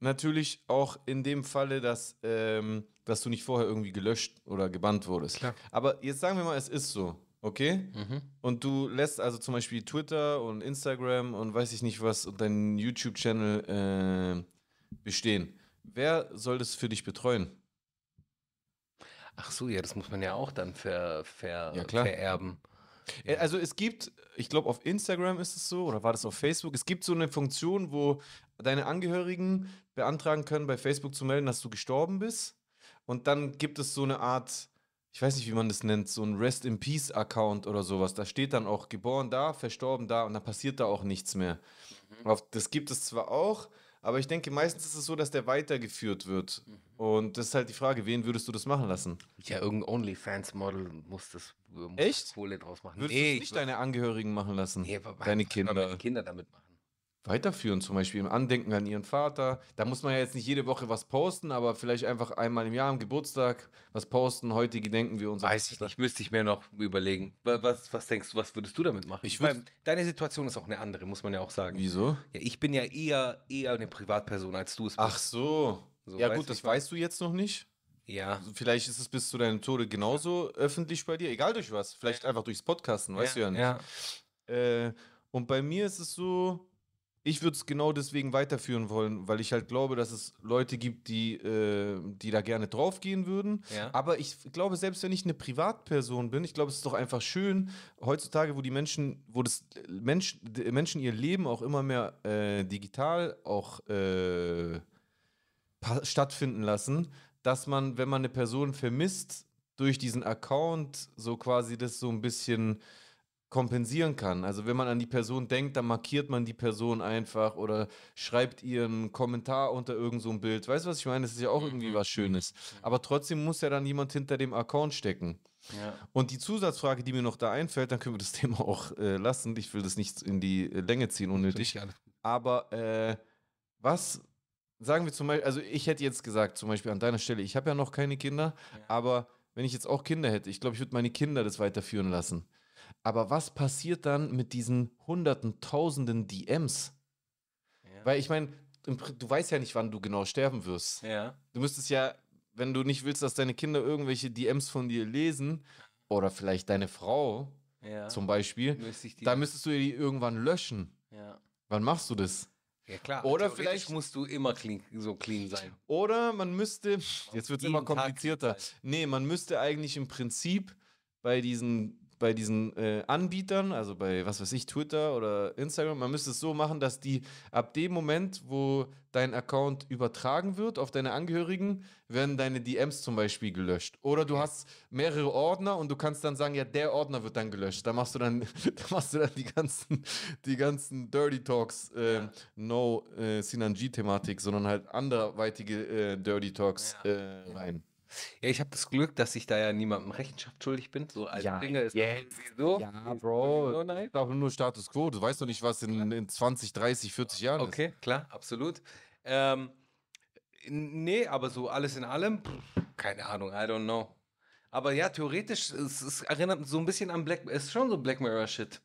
[SPEAKER 3] natürlich auch in dem Falle, dass, ähm, dass du nicht vorher irgendwie gelöscht oder gebannt wurdest.
[SPEAKER 2] Klar.
[SPEAKER 3] Aber jetzt sagen wir mal, es ist so, okay?
[SPEAKER 2] Mhm.
[SPEAKER 3] Und du lässt also zum Beispiel Twitter und Instagram und weiß ich nicht was und deinen YouTube-Channel äh, bestehen. Wer soll das für dich betreuen?
[SPEAKER 2] Ach so, ja, das muss man ja auch dann ver, ver,
[SPEAKER 3] Ja,
[SPEAKER 2] vererben.
[SPEAKER 3] Äh, Also es gibt, ich glaube auf Instagram ist es so, oder war das auf Facebook? Es gibt so eine Funktion, wo deine Angehörigen beantragen können, bei Facebook zu melden, dass du gestorben bist. Und dann gibt es so eine Art, ich weiß nicht, wie man das nennt, so ein Rest in Peace Account oder sowas. Da steht dann auch geboren da, verstorben da und dann passiert da auch nichts mehr. Auf, das gibt es zwar auch, aber ich denke, meistens ist es so, dass der weitergeführt wird. Und das ist halt die Frage, wen würdest du das machen lassen?
[SPEAKER 2] Ja, irgendein OnlyFans-Model muss das muss
[SPEAKER 3] Echt?
[SPEAKER 2] Kohle draus machen.
[SPEAKER 3] Würdest
[SPEAKER 2] nee,
[SPEAKER 3] du nicht deine Angehörigen machen lassen?
[SPEAKER 2] nee,
[SPEAKER 3] deine Kinder.
[SPEAKER 2] meine Kinder damit machen.
[SPEAKER 3] Weiterführen, zum Beispiel im Andenken an ihren Vater. Da muss man ja jetzt nicht jede Woche was posten, aber vielleicht einfach einmal im Jahr am Geburtstag was posten. Heute gedenken wir unser
[SPEAKER 2] Weiß ich nicht, müsste ich mir noch überlegen. Wa- Was, was denkst du, was würdest du damit machen?
[SPEAKER 3] Ich würd-
[SPEAKER 2] deine Situation ist auch eine andere, muss man ja auch sagen.
[SPEAKER 3] Wieso?
[SPEAKER 2] Ja, ich bin ja eher, eher eine Privatperson, als du es bist.
[SPEAKER 3] Ach so.
[SPEAKER 2] So,
[SPEAKER 3] ja gut, das weißt du jetzt noch nicht.
[SPEAKER 2] Ja.
[SPEAKER 3] Also Vielleicht ist es bis zu deinem Tode genauso öffentlich bei dir, egal durch was. Vielleicht einfach durchs Podcasten, weißt du ja nicht.
[SPEAKER 2] ja.
[SPEAKER 3] Äh, und bei mir ist es so, ich würde es genau deswegen weiterführen wollen, weil ich halt glaube, dass es Leute gibt, die, äh, die da gerne draufgehen würden.
[SPEAKER 2] Ja.
[SPEAKER 3] Aber ich glaube, selbst wenn ich eine Privatperson bin, ich glaube, es ist doch einfach schön, heutzutage, wo die Menschen, wo das Mensch, die Menschen ihr Leben auch immer mehr äh, digital auch äh, stattfinden lassen, dass man, wenn man eine Person vermisst, durch diesen Account so quasi das so ein bisschen kompensieren kann. Also wenn man an die Person denkt, dann markiert man die Person einfach oder schreibt ihr einen Kommentar unter irgend so ein Bild. Weißt du, was ich meine? Das ist ja auch irgendwie was Schönes. Aber trotzdem muss ja dann jemand hinter dem Account stecken.
[SPEAKER 2] Ja.
[SPEAKER 3] Und die Zusatzfrage, die mir noch da einfällt, dann können wir das Thema auch äh, lassen. Ich will das nicht in die äh, Länge ziehen, unnötig. Aber äh, was sagen wir zum Beispiel, also ich hätte jetzt gesagt, zum Beispiel an deiner Stelle, ich habe ja noch keine Kinder, aber wenn ich jetzt auch Kinder hätte, ich glaube, ich würde meine Kinder das weiterführen lassen. Aber was passiert dann mit diesen hunderten, tausenden DMs?
[SPEAKER 2] Ja.
[SPEAKER 3] Weil ich meine, du weißt ja nicht, wann du genau sterben wirst.
[SPEAKER 2] ja.
[SPEAKER 3] Du müsstest ja, wenn du nicht willst, dass deine Kinder irgendwelche DMs von dir lesen, oder vielleicht deine Frau
[SPEAKER 2] Ja.
[SPEAKER 3] zum Beispiel,
[SPEAKER 2] Müsste ich die-
[SPEAKER 3] da müsstest du die irgendwann löschen.
[SPEAKER 2] ja.
[SPEAKER 3] Wann machst du das?
[SPEAKER 2] ja, klar.
[SPEAKER 3] Oder vielleicht-
[SPEAKER 2] musst du immer clean, so clean sein.
[SPEAKER 3] Oder man müsste, jetzt wird es immer komplizierter. Nee, man müsste eigentlich im Prinzip bei diesen, bei diesen äh, Anbietern, also bei was weiß ich, Twitter oder Instagram, man müsste es so machen, dass die ab dem Moment, wo dein Account übertragen wird auf deine Angehörigen, werden deine DMs zum Beispiel gelöscht. Oder du hast mehrere Ordner und du kannst dann sagen, ja, der Ordner wird dann gelöscht. Da machst du dann, da machst du dann die ganzen, die ganzen Dirty Talks, äh,
[SPEAKER 2] Ja.
[SPEAKER 3] no äh, Sinanji-Thematik, sondern halt anderweitige äh, Dirty Talks
[SPEAKER 2] Ja.
[SPEAKER 3] äh, rein.
[SPEAKER 2] Ja, ich habe das Glück, dass ich da ja niemandem Rechenschaft schuldig bin. So alte
[SPEAKER 3] Ja,
[SPEAKER 2] Dinge ist
[SPEAKER 3] jetzt.
[SPEAKER 2] so.
[SPEAKER 3] Ja, Bro.
[SPEAKER 2] So nice.
[SPEAKER 3] Auch nur Status Quo. Du weißt doch nicht, was in, in 20, 30, 40 Jahren ist.
[SPEAKER 2] Okay, klar, absolut. Ähm, nee, aber so alles in allem, pff, keine Ahnung, I don't know. Aber ja, theoretisch, es, es erinnert so ein bisschen an Black, es ist schon so Black Mirror Shit.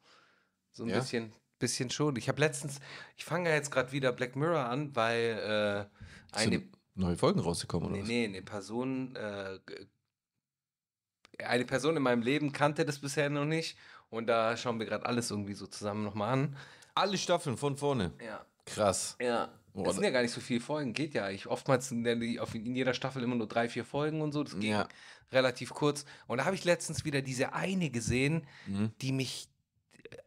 [SPEAKER 2] So ein
[SPEAKER 3] Ja?
[SPEAKER 2] bisschen, bisschen schon. Ich habe letztens, ich fange ja jetzt gerade wieder Black Mirror an, weil äh, eine,
[SPEAKER 3] neue Folgen rausgekommen, oder
[SPEAKER 2] nee,
[SPEAKER 3] was?
[SPEAKER 2] nee, eine Person, äh, eine Person in meinem Leben kannte das bisher noch nicht und da schauen wir gerade alles irgendwie so zusammen nochmal an.
[SPEAKER 3] Alle Staffeln von vorne.
[SPEAKER 2] Ja.
[SPEAKER 3] Krass.
[SPEAKER 2] Ja. Es sind ja gar nicht so viele Folgen, geht ja. Ich, oftmals die, auf, in jeder Staffel immer nur drei, vier Folgen und so. Das ging
[SPEAKER 3] Ja.
[SPEAKER 2] relativ kurz. Und da habe ich letztens wieder diese eine gesehen,
[SPEAKER 3] Mhm.
[SPEAKER 2] die mich,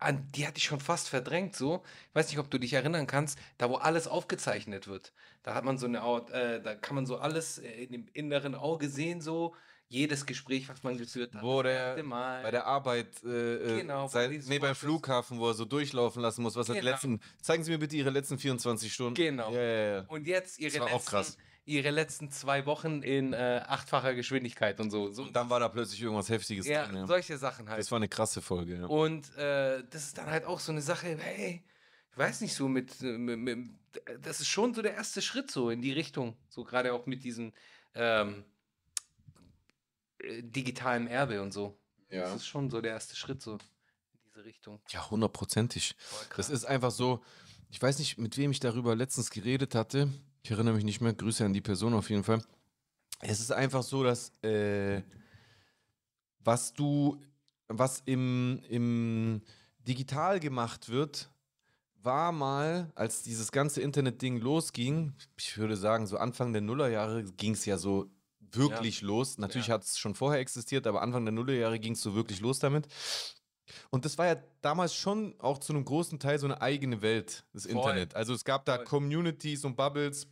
[SPEAKER 2] an die hatte ich schon fast verdrängt so. Ich weiß nicht, ob du dich erinnern kannst, da wo alles aufgezeichnet wird. Da hat man so eine Art, äh, da kann man so alles äh, in dem inneren Auge sehen, so jedes Gespräch, was man geführt hat.
[SPEAKER 3] Wo der bei der Arbeit, äh, äh,
[SPEAKER 2] Genau,
[SPEAKER 3] sein, nee, beim. Flughafen, wo er so durchlaufen lassen muss. Was die
[SPEAKER 2] Genau.
[SPEAKER 3] letzten, zeigen Sie mir bitte Ihre letzten 24 Stunden.
[SPEAKER 2] Genau.
[SPEAKER 3] Ja, ja, ja.
[SPEAKER 2] Und jetzt ihre
[SPEAKER 3] Das war auch
[SPEAKER 2] letzten,
[SPEAKER 3] krass.
[SPEAKER 2] Ihre letzten zwei Wochen in äh, achtfacher Geschwindigkeit und so. so
[SPEAKER 3] Und dann war da plötzlich irgendwas Heftiges
[SPEAKER 2] ja,
[SPEAKER 3] drin. Ja.
[SPEAKER 2] solche Sachen halt.
[SPEAKER 3] Das war eine krasse Folge, ja.
[SPEAKER 2] Und äh, das ist dann halt auch so eine Sache, hey, ich weiß nicht so mit, äh, mit, mit das ist schon so der erste Schritt so in die Richtung, so gerade auch mit diesem ähm, äh, digitalen Erbe und so.
[SPEAKER 3] Ja.
[SPEAKER 2] Das ist schon so der erste Schritt so in diese Richtung.
[SPEAKER 3] Ja, hundertprozentig. Das ist einfach so, ich weiß nicht, mit wem ich darüber letztens geredet hatte. Ich erinnere mich nicht mehr. Grüße an die Person auf jeden Fall. Es ist einfach so, dass äh, was du, was im, im Digital gemacht wird, war mal, als dieses ganze Internet-Ding losging, ich würde sagen, so Anfang der Nullerjahre ging es ja so wirklich los. Natürlich
[SPEAKER 2] Ja.
[SPEAKER 3] hat es schon vorher existiert, aber Anfang der Nullerjahre ging es so wirklich los damit. Und das war ja damals schon auch zu einem großen Teil so eine eigene Welt, das
[SPEAKER 2] Voll.
[SPEAKER 3] Internet. Also es gab da
[SPEAKER 2] Voll.
[SPEAKER 3] Communities und Bubbles,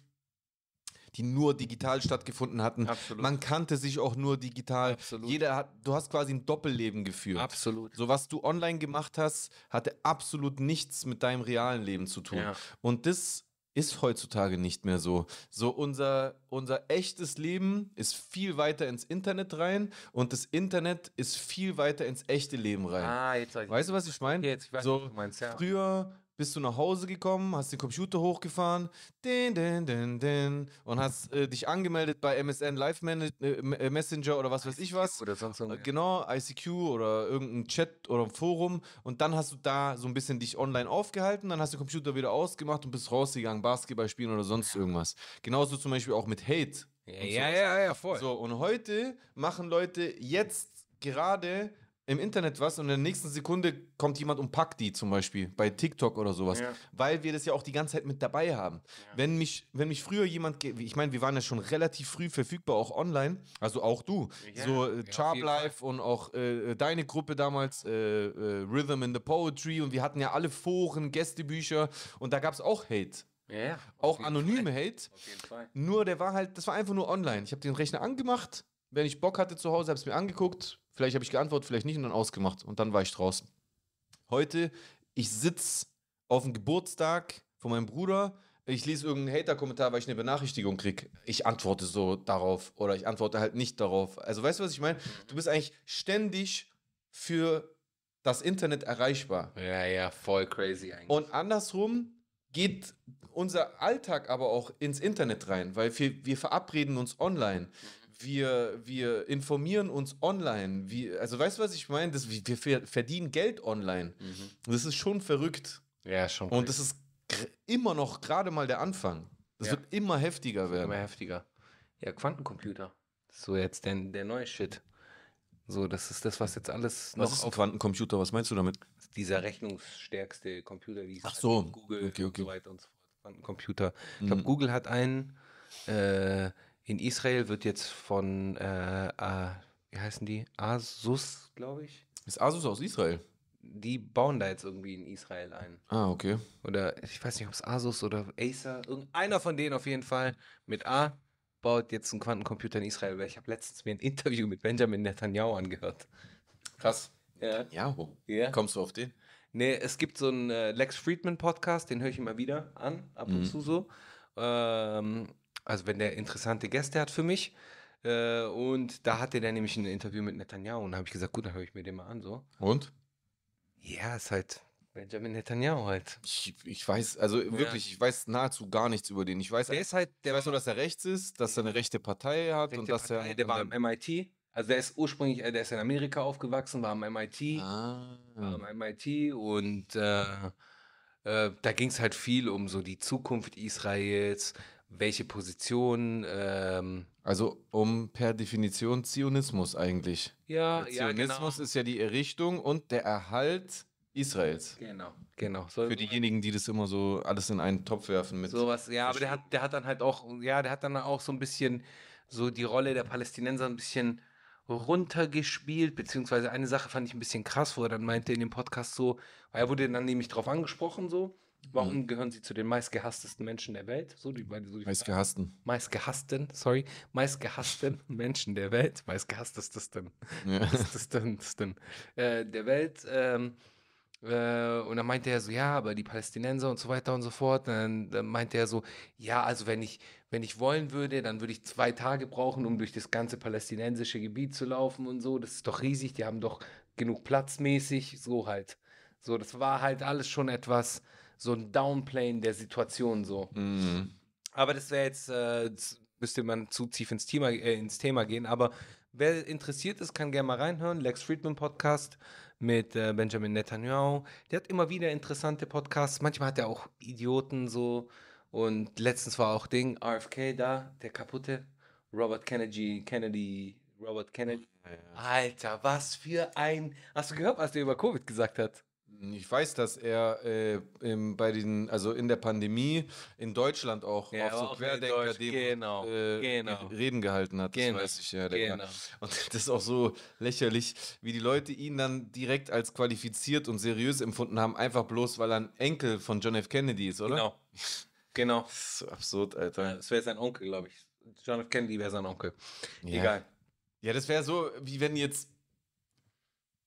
[SPEAKER 3] die nur digital stattgefunden hatten.
[SPEAKER 2] Absolut.
[SPEAKER 3] Man kannte sich auch nur digital.
[SPEAKER 2] Absolut.
[SPEAKER 3] Jeder hat, du hast quasi ein Doppelleben geführt.
[SPEAKER 2] Absolut.
[SPEAKER 3] So was du online gemacht hast, hatte absolut nichts mit deinem realen Leben zu tun.
[SPEAKER 2] Ja.
[SPEAKER 3] Und das ist heutzutage nicht mehr so. So unser, unser echtes Leben ist viel weiter ins Internet rein und das Internet ist viel weiter ins echte Leben rein.
[SPEAKER 2] Ah, jetzt weiß ich.
[SPEAKER 3] Weißt du, was ich meine?
[SPEAKER 2] Okay, jetzt, ich weiß,
[SPEAKER 3] so,
[SPEAKER 2] was du meinst, ja.
[SPEAKER 3] Früher bist du nach Hause gekommen, hast den Computer hochgefahren, din, din, din, din, und hast äh, dich angemeldet bei MSN Live Man äh, äh, Messenger oder was weiß ich was.
[SPEAKER 2] Oder sonst
[SPEAKER 3] Äh,
[SPEAKER 2] irgendwas.
[SPEAKER 3] Genau, ICQ oder irgendein Chat oder ein Forum und dann hast du da so ein bisschen dich online aufgehalten, dann hast du den Computer wieder ausgemacht und bist rausgegangen, Basketball spielen oder sonst irgendwas. Genauso zum Beispiel auch mit Hate.
[SPEAKER 2] Ja, ja, ja, ja, voll.
[SPEAKER 3] So, und heute machen Leute jetzt gerade im Internet was und in der nächsten Sekunde kommt jemand und packt die zum Beispiel bei TikTok oder sowas.
[SPEAKER 2] Ja.
[SPEAKER 3] Weil wir das ja auch die ganze Zeit mit dabei haben. Wenn, mich, wenn mich früher jemand, ich meine, wir waren ja schon relativ früh verfügbar, auch online, also auch du.
[SPEAKER 2] Ja,
[SPEAKER 3] so
[SPEAKER 2] ja,
[SPEAKER 3] äh, Charb Life und auch äh, deine Gruppe damals, äh, äh, Rhythm in the Poetry und wir hatten ja alle Foren, Gästebücher und da gab es auch Hate.
[SPEAKER 2] Ja, ja.
[SPEAKER 3] Auch anonyme Hate.
[SPEAKER 2] Auf jeden Fall.
[SPEAKER 3] Nur der war halt, das war einfach nur online. Ich habe den Rechner angemacht, wenn ich Bock hatte zu Hause, habe es mir angeguckt, vielleicht habe ich geantwortet, vielleicht nicht und dann ausgemacht und dann war ich draußen. Heute, ich sitze auf dem Geburtstag von meinem Bruder, ich lese irgendeinen Hater-Kommentar, weil ich eine Benachrichtigung kriege. Ich antworte so darauf oder ich antworte halt nicht darauf. Also weißt du, was ich meine? Du bist eigentlich ständig für das Internet erreichbar.
[SPEAKER 2] Ja, ja, voll crazy eigentlich.
[SPEAKER 3] Und andersrum geht unser Alltag aber auch ins Internet rein, weil wir, wir verabreden uns online. Wir, wir informieren uns online. Wir, also weißt du, was ich meine? Das, wir wir ver- verdienen Geld online. Das ist schon verrückt.
[SPEAKER 2] ja, schon.
[SPEAKER 3] Und das ist immer noch gerade mal der Anfang. Das
[SPEAKER 2] Ja.
[SPEAKER 3] wird immer heftiger werden.
[SPEAKER 2] immer heftiger. Ja, Quantencomputer. So jetzt der, der neue Shit. So, das ist das, was jetzt alles noch
[SPEAKER 3] Was ist ein
[SPEAKER 2] auf
[SPEAKER 3] Quantencomputer? Was meinst du damit?
[SPEAKER 2] dieser rechnungsstärkste Computer, wie es
[SPEAKER 3] Ach
[SPEAKER 2] halt
[SPEAKER 3] so,
[SPEAKER 2] Google
[SPEAKER 3] okay,
[SPEAKER 2] und
[SPEAKER 3] okay.
[SPEAKER 2] so weiter und so fort. Quantencomputer. Ich glaube,
[SPEAKER 3] Mhm.
[SPEAKER 2] Google hat einen. Äh, in Israel wird jetzt von, äh, äh, wie heißen die? Asus, glaube ich.
[SPEAKER 3] Ist Asus aus Israel?
[SPEAKER 2] Die bauen da jetzt irgendwie in Israel ein.
[SPEAKER 3] Ah, okay.
[SPEAKER 2] Oder ich weiß nicht, ob es Asus oder Acer, irgendeiner von denen auf jeden Fall mit A baut jetzt einen Quantencomputer in Israel. Weil ich habe letztens mir ein Interview mit Benjamin Netanyahu angehört.
[SPEAKER 3] Krass.
[SPEAKER 2] Ja.
[SPEAKER 3] Wo?
[SPEAKER 2] Ja.
[SPEAKER 3] Kommst du auf den?
[SPEAKER 2] Nee, es gibt so einen äh, Lex Friedman Podcast, den höre ich immer wieder an, ab und
[SPEAKER 3] Mhm.
[SPEAKER 2] zu so. Ähm, also wenn der interessante Gäste hat für mich. Äh, und da hatte der nämlich ein Interview mit Netanyahu und da habe ich gesagt, gut, dann höre ich mir den mal an so.
[SPEAKER 3] Und?
[SPEAKER 2] Ja, ist halt Benjamin Netanyahu halt.
[SPEAKER 3] Ich, ich weiß, also wirklich, ich weiß nahezu gar nichts über den. Ich weiß,
[SPEAKER 2] Der ist halt,
[SPEAKER 3] der weiß nur, dass er rechts ist, dass er eine rechte Partei hat und
[SPEAKER 2] rechte
[SPEAKER 3] dass
[SPEAKER 2] Partei,
[SPEAKER 3] er.
[SPEAKER 2] der war am MIT. Also der ist ursprünglich, äh, der ist in Amerika aufgewachsen, war am MIT.
[SPEAKER 3] Ah.
[SPEAKER 2] am MIT und äh, äh, da ging es halt viel um so die Zukunft Israels, welche Position, ähm,
[SPEAKER 3] Also um per Definition Zionismus eigentlich.
[SPEAKER 2] ja,
[SPEAKER 3] Der
[SPEAKER 2] ja,
[SPEAKER 3] Zionismus
[SPEAKER 2] genau.
[SPEAKER 3] ist ja die Errichtung und der Erhalt Israels.
[SPEAKER 2] Genau, genau. So,
[SPEAKER 3] Für diejenigen, die das immer so alles in einen Topf werfen mit.
[SPEAKER 2] sowas, ja, aber der hat, der hat dann halt auch, ja, der hat dann auch so ein bisschen so die Rolle der Palästinenser ein bisschen runtergespielt, beziehungsweise eine Sache fand ich ein bisschen krass, wo er dann meinte in dem Podcast so, weil er wurde dann nämlich drauf angesprochen so, warum gehören sie zu den meistgehasstesten Menschen der Welt? So, die, so die
[SPEAKER 3] Meist gehassten.
[SPEAKER 2] meistgehassten, sorry, meistgehassten Menschen der Welt, meistgehasstesten,
[SPEAKER 3] Ja.
[SPEAKER 2] äh, der Welt. Ähm, äh, und dann meinte er so, ja, aber die Palästinenser und so weiter und so fort. Dann, dann meinte er so, ja, also wenn ich, wenn ich wollen würde, dann würde ich zwei Tage brauchen, um durch das ganze palästinensische Gebiet zu laufen und so. Das ist doch riesig, die haben doch genug platzmäßig, so halt. So, das war halt alles schon etwas, so ein Downplayen der Situation so.
[SPEAKER 3] Mhm.
[SPEAKER 2] Aber das wäre jetzt, äh, müsste man zu tief ins Thema, äh, ins Thema gehen. Aber wer interessiert ist, kann gerne mal reinhören. Lex Friedman Podcast mit äh, Benjamin Netanyahu. Der hat immer wieder interessante Podcasts. Manchmal hat er auch Idioten so. Und letztens war auch Ding, RFK da, der kaputte. Robert Kennedy, Kennedy, Robert Kennedy. Alter, was für ein. Hast du gehört, was der über Covid gesagt hat?
[SPEAKER 3] Ich weiß, dass er äh, im, bei den, also in der Pandemie in Deutschland auch
[SPEAKER 2] Ja,
[SPEAKER 3] auf so Querdenker
[SPEAKER 2] Deutsch, genau,
[SPEAKER 3] äh,
[SPEAKER 2] genau.
[SPEAKER 3] Reden gehalten hat.
[SPEAKER 2] Genau,
[SPEAKER 3] Das weiß ich ja.
[SPEAKER 2] Genau.
[SPEAKER 3] Und das ist auch so lächerlich, wie die Leute ihn dann direkt als qualifiziert und seriös empfunden haben, einfach bloß, weil er ein Enkel von John F. Kennedy ist, oder?
[SPEAKER 2] Genau. Genau.
[SPEAKER 3] Das ist so absurd, Alter.
[SPEAKER 2] Das wäre sein Onkel, glaube ich. John F. Kennedy wäre sein Onkel.
[SPEAKER 3] Ja.
[SPEAKER 2] Egal.
[SPEAKER 3] Ja, das wäre so, wie wenn jetzt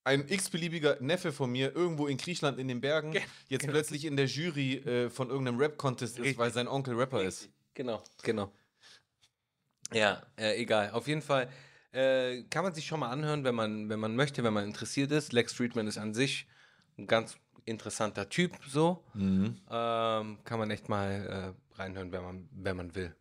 [SPEAKER 3] ein x-beliebiger Neffe von mir irgendwo in Griechenland in den Bergen
[SPEAKER 2] Ge-
[SPEAKER 3] jetzt
[SPEAKER 2] genau.
[SPEAKER 3] plötzlich in der Jury äh, von irgendeinem Rap-Contest ist,
[SPEAKER 2] Richtig.
[SPEAKER 3] weil sein Onkel Rapper ist.
[SPEAKER 2] Genau, genau. Ja, äh, egal. Auf jeden Fall äh, kann man sich schon mal anhören, wenn man, wenn man möchte, wenn man interessiert ist. Lex Friedman ist an sich ein ganz interessanter Typ, so.
[SPEAKER 3] Mhm.
[SPEAKER 2] Ähm, kann man echt mal äh, reinhören, wenn man, wenn man will.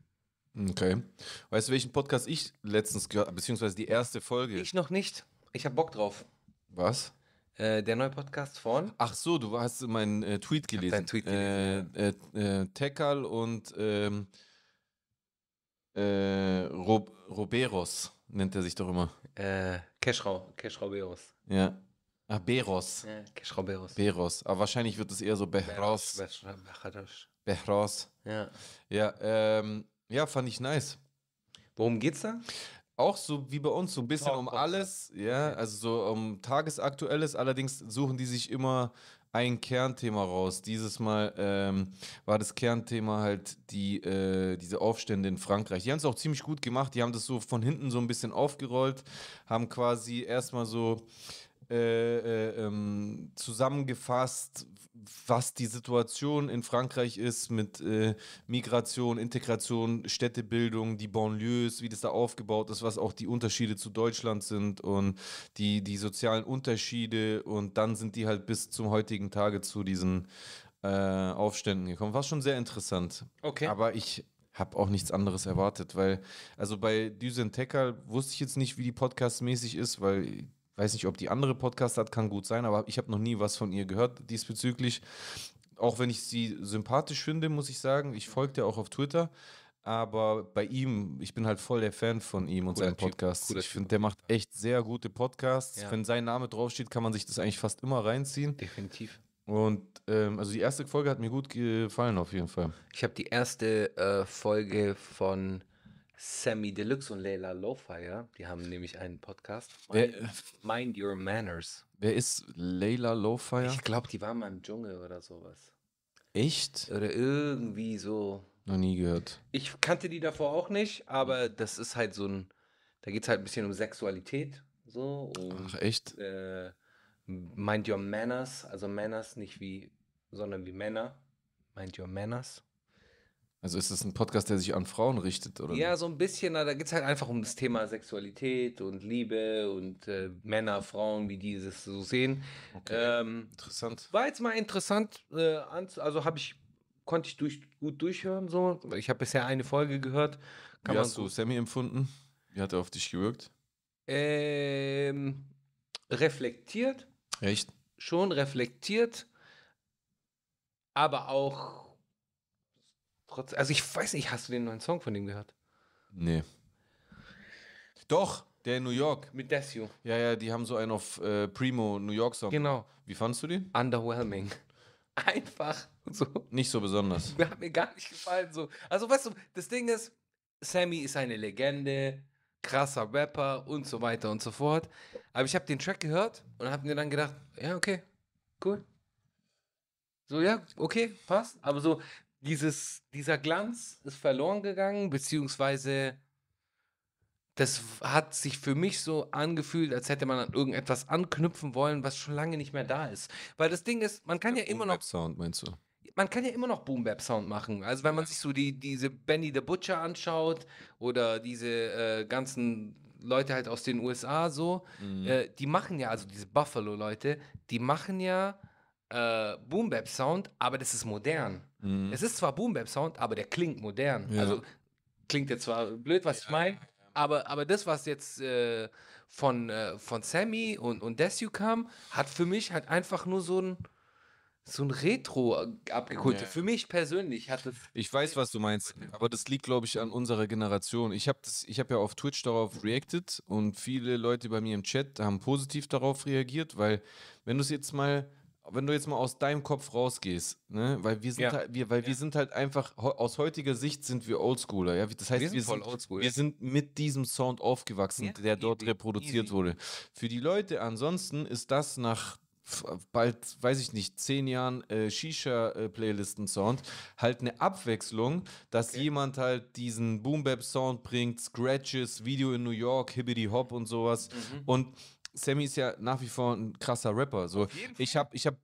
[SPEAKER 3] Okay. Weißt du, welchen Podcast ich letztens gehört habe, beziehungsweise die erste Folge?
[SPEAKER 2] Ich noch nicht. Ich habe Bock drauf.
[SPEAKER 3] Was?
[SPEAKER 2] Äh, der neue Podcast von.
[SPEAKER 3] Ach so, du hast meinen äh, Tweet gelesen.
[SPEAKER 2] deinen Tweet gelesen,
[SPEAKER 3] Äh, äh, äh, Tekal und ähm, äh, Rob Roberos nennt er sich doch immer.
[SPEAKER 2] Äh, Keschrau, Keschrau Beros.
[SPEAKER 3] Ja. Ah, Beros.
[SPEAKER 2] Ja, Keschroberos.
[SPEAKER 3] Beros. Aber wahrscheinlich wird es eher so Behros.
[SPEAKER 2] Behros.
[SPEAKER 3] Behros.
[SPEAKER 2] Ja.
[SPEAKER 3] Ja, ähm, ja, fand ich nice.
[SPEAKER 2] Worum geht's da?
[SPEAKER 3] Auch so wie bei uns, so ein bisschen um alles, ja, also so um Tagesaktuelles, allerdings suchen die sich immer ein Kernthema raus. Dieses Mal ähm, war das Kernthema halt die, äh, diese Aufstände in Frankreich. Die haben es auch ziemlich gut gemacht, die haben das so von hinten so ein bisschen aufgerollt, haben quasi erstmal so äh, äh, ähm, zusammengefasst, was die Situation in Frankreich ist mit äh, Migration, Integration, Städtebildung, die Banlieues, wie das da aufgebaut ist, was auch die Unterschiede zu Deutschland sind und die, die sozialen Unterschiede und dann sind die halt bis zum heutigen Tage zu diesen äh, Aufständen gekommen. War schon sehr interessant.
[SPEAKER 2] Okay.
[SPEAKER 3] Aber ich habe auch nichts anderes erwartet, weil, also bei Düsen Tekal wusste ich jetzt nicht, wie die podcastmäßig ist, weil weiß nicht, ob die andere Podcast hat, kann gut sein, aber ich habe noch nie was von ihr gehört diesbezüglich. Auch wenn ich sie sympathisch finde, muss ich sagen. Ich folge der auch auf Twitter. Aber bei ihm, ich bin halt voll der Fan von ihm und seinen Podcasts.
[SPEAKER 2] cooler
[SPEAKER 3] Ich finde, der macht echt sehr gute Podcasts.
[SPEAKER 2] Ja.
[SPEAKER 3] Wenn sein Name draufsteht, kann man sich das eigentlich fast immer reinziehen.
[SPEAKER 2] Definitiv.
[SPEAKER 3] Und ähm, also die erste Folge hat mir gut gefallen auf jeden Fall.
[SPEAKER 2] Ich habe die erste äh, Folge von Sammy Deluxe und Leila Lowfire. Die haben nämlich einen Podcast.
[SPEAKER 3] Wer-
[SPEAKER 2] Mind, Mind Your Manners.
[SPEAKER 3] Wer ist Layla Lowfire?
[SPEAKER 2] Ich glaube, die waren mal im Dschungel oder sowas.
[SPEAKER 3] Echt?
[SPEAKER 2] Oder irgendwie so.
[SPEAKER 3] Noch nie gehört.
[SPEAKER 2] Ich kannte die davor auch nicht, aber das ist halt so ein. Da geht es halt ein bisschen um Sexualität. So. Und,
[SPEAKER 3] Ach, echt?
[SPEAKER 2] äh, Mind Your Manners. Also Manners nicht wie, sondern wie Männer. Mind Your Manners.
[SPEAKER 3] Also ist das ein Podcast, der sich an Frauen richtet, oder?
[SPEAKER 2] Ja, so ein bisschen, na, da geht es halt einfach um das Thema Sexualität und Liebe und äh, Männer, Frauen, wie die das so sehen.
[SPEAKER 3] Okay.
[SPEAKER 2] Ähm,
[SPEAKER 3] Interessant.
[SPEAKER 2] war jetzt mal interessant, äh, also habe ich, konnte ich durch, gut durchhören so. Ich habe bisher eine Folge gehört. Kann
[SPEAKER 3] Wie hast du Sammy empfunden? Wie hat er auf dich gewirkt?
[SPEAKER 2] Ähm, reflektiert,
[SPEAKER 3] Echt?
[SPEAKER 2] schon reflektiert, aber auch trotz, also ich weiß nicht, hast du den neuen Song von dem gehört?
[SPEAKER 3] Nee. Doch, der in New York.
[SPEAKER 2] Mit Desio.
[SPEAKER 3] Ja, ja, die haben so einen auf äh, Primo New York Song.
[SPEAKER 2] Genau.
[SPEAKER 3] Wie fandst du den?
[SPEAKER 2] Underwhelming. Einfach so.
[SPEAKER 3] Nicht so besonders.
[SPEAKER 2] Mir hat mir gar nicht gefallen. So. Also, weißt du, das Ding ist, Sammy ist eine Legende, krasser Rapper und so weiter und so fort. Aber ich habe den Track gehört und habe mir dann gedacht, ja, okay, cool. So, ja, okay, passt. Aber so, dieses, dieser Glanz ist verloren gegangen, beziehungsweise das hat sich für mich so angefühlt, als hätte man an irgendetwas anknüpfen wollen, was schon lange nicht mehr da ist. Weil das Ding ist, man kann ja immer noch
[SPEAKER 3] Sound meinst du?
[SPEAKER 2] man kann ja immer noch Boom Bap Sound machen. Also wenn man sich so die diese Benny the Butcher anschaut oder diese äh, ganzen Leute halt aus den USA so, äh, die machen ja also diese Buffalo Leute, die machen ja äh, Boom Bap Sound, aber das ist modern. Es ist zwar Boom Bap Sound, aber der klingt modern.
[SPEAKER 3] Ja.
[SPEAKER 2] Also klingt jetzt zwar blöd, was ich meine, aber, aber das, was jetzt äh, von, äh, von Sammy und, und Desu kam, hat für mich halt einfach nur so ein so ein Retro abgeholt.
[SPEAKER 3] Ja.
[SPEAKER 2] Für mich persönlich hat es.
[SPEAKER 3] Ich weiß, was du meinst, aber das liegt, glaube ich, an unserer Generation. Ich habe hab ja auf Twitch darauf reacted und viele Leute bei mir im Chat haben positiv darauf reagiert, weil wenn du es jetzt mal, wenn du jetzt mal aus deinem Kopf rausgehst, ne, weil wir sind
[SPEAKER 2] Ja.
[SPEAKER 3] halt, wir, weil wir sind halt einfach, aus heutiger Sicht sind wir Oldschooler, ja. Das heißt,
[SPEAKER 2] Wir sind
[SPEAKER 3] wir sind,
[SPEAKER 2] oldschool.
[SPEAKER 3] wir sind mit diesem Sound aufgewachsen,
[SPEAKER 2] Ja,
[SPEAKER 3] der dort
[SPEAKER 2] easy,
[SPEAKER 3] reproduziert
[SPEAKER 2] easy.
[SPEAKER 3] wurde. Für die Leute ansonsten ist das nach bald, weiß ich nicht, zehn Jahren äh, Shisha-Playlisten-Sound halt eine Abwechslung, dass jemand halt diesen Boom-Bap-Sound bringt, Scratches, Video in New York, Hibbity Hop und sowas.
[SPEAKER 2] Mhm.
[SPEAKER 3] Und Sammy ist ja nach wie vor ein krasser Rapper. So, ich habe ich hab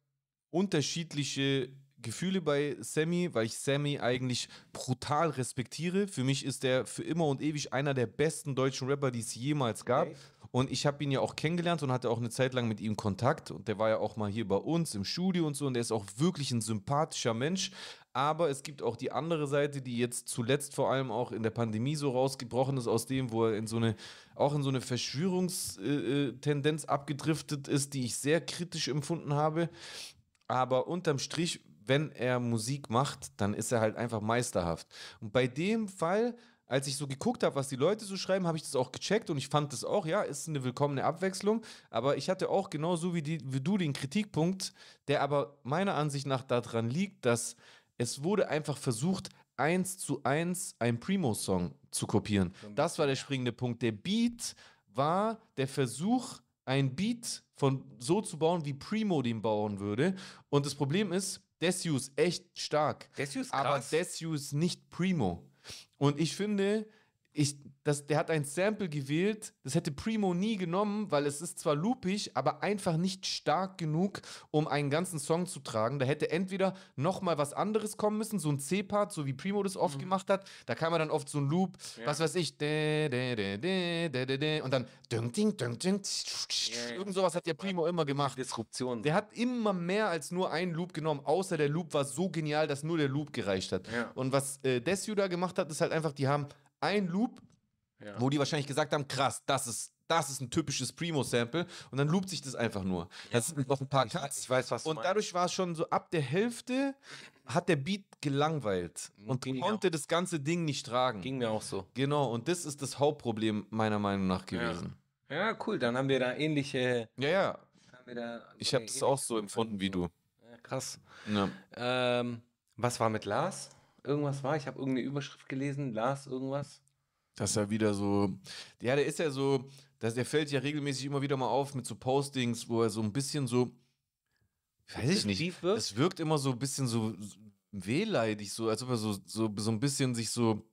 [SPEAKER 3] unterschiedliche Gefühle bei Sammy, weil ich Sammy eigentlich brutal respektiere. Für mich ist der für immer und ewig einer der besten deutschen Rapper, die es jemals gab.
[SPEAKER 2] Okay.
[SPEAKER 3] Und ich habe ihn ja auch kennengelernt und hatte auch eine Zeit lang mit ihm Kontakt. Und der war ja auch mal hier bei uns im Studio und so. Und der ist auch wirklich ein sympathischer Mensch. Aber es gibt auch die andere Seite, die jetzt zuletzt vor allem auch in der Pandemie so rausgebrochen ist, aus dem, wo er in so eine, auch in so eine Verschwörungstendenz abgedriftet ist, die ich sehr kritisch empfunden habe. Aber unterm Strich, wenn er Musik macht, dann ist er halt einfach meisterhaft. Und bei dem Fall als ich so geguckt habe, was die Leute so schreiben, habe ich das auch gecheckt und ich fand das auch, ja, ist eine willkommene Abwechslung. Aber ich hatte auch genauso wie, die, wie du den Kritikpunkt, der aber meiner Ansicht nach daran liegt, dass es wurde einfach versucht, eins zu eins einen Primo-Song zu kopieren. Das war der springende Punkt. Der Beat war der Versuch, ein Beat von so zu bauen, wie Primo den bauen würde. Und das Problem ist, Desu ist echt stark.
[SPEAKER 2] Desu ist
[SPEAKER 3] aber
[SPEAKER 2] krass.
[SPEAKER 3] Desu ist nicht Primo. Und ich finde, ich, das, der hat ein Sample gewählt, das hätte Primo nie genommen, weil es ist zwar loopig, aber einfach nicht stark genug, um einen ganzen Song zu tragen. Da hätte entweder noch mal was anderes kommen müssen, so ein C-Part, so wie Primo das oft gemacht hat. Da kam er dann oft so ein Loop, was weiß ich, dä, dä, dä, und dann ding, ding, ding, ding,
[SPEAKER 2] ja.
[SPEAKER 3] irgend sowas hat der Primo immer gemacht.
[SPEAKER 2] Disruption.
[SPEAKER 3] Der hat immer mehr als nur einen Loop genommen, außer der Loop war so genial, dass nur der Loop gereicht hat.
[SPEAKER 2] Ja.
[SPEAKER 3] Und was äh, Desu da gemacht hat, ist halt einfach, die haben einen Loop,
[SPEAKER 2] Ja.
[SPEAKER 3] wo die wahrscheinlich gesagt haben, krass, das ist, das ist ein typisches Primo-Sample und dann loopt sich das einfach nur. Das sind noch ein paar
[SPEAKER 2] Ich weiß-
[SPEAKER 3] Cuts.
[SPEAKER 2] ich weiß, was du
[SPEAKER 3] Und
[SPEAKER 2] meinst.
[SPEAKER 3] dadurch war es schon so, ab der Hälfte hat der Beat gelangweilt und
[SPEAKER 2] Ging
[SPEAKER 3] konnte das ganze Ding nicht tragen.
[SPEAKER 2] Ging mir auch so.
[SPEAKER 3] Genau, und das ist das Hauptproblem meiner Meinung nach gewesen.
[SPEAKER 2] Ja, cool. Dann haben wir da ähnliche.
[SPEAKER 3] Ja, ja,
[SPEAKER 2] Haben wir da
[SPEAKER 3] ich
[SPEAKER 2] so
[SPEAKER 3] habe
[SPEAKER 2] eine
[SPEAKER 3] es auch so empfunden wie du.
[SPEAKER 2] Ja, krass.
[SPEAKER 3] Ja.
[SPEAKER 2] Ähm, was war mit Lars? Irgendwas war? Ich habe irgendeine Überschrift gelesen. Lars, irgendwas?
[SPEAKER 3] Dass er wieder so, ja, der ist ja so, dass der fällt ja regelmäßig immer wieder mal auf mit so Postings, wo er so ein bisschen so, weiß ich nicht, es wirkt immer so ein bisschen so so wehleidig, so als ob er so, so, so ein bisschen sich so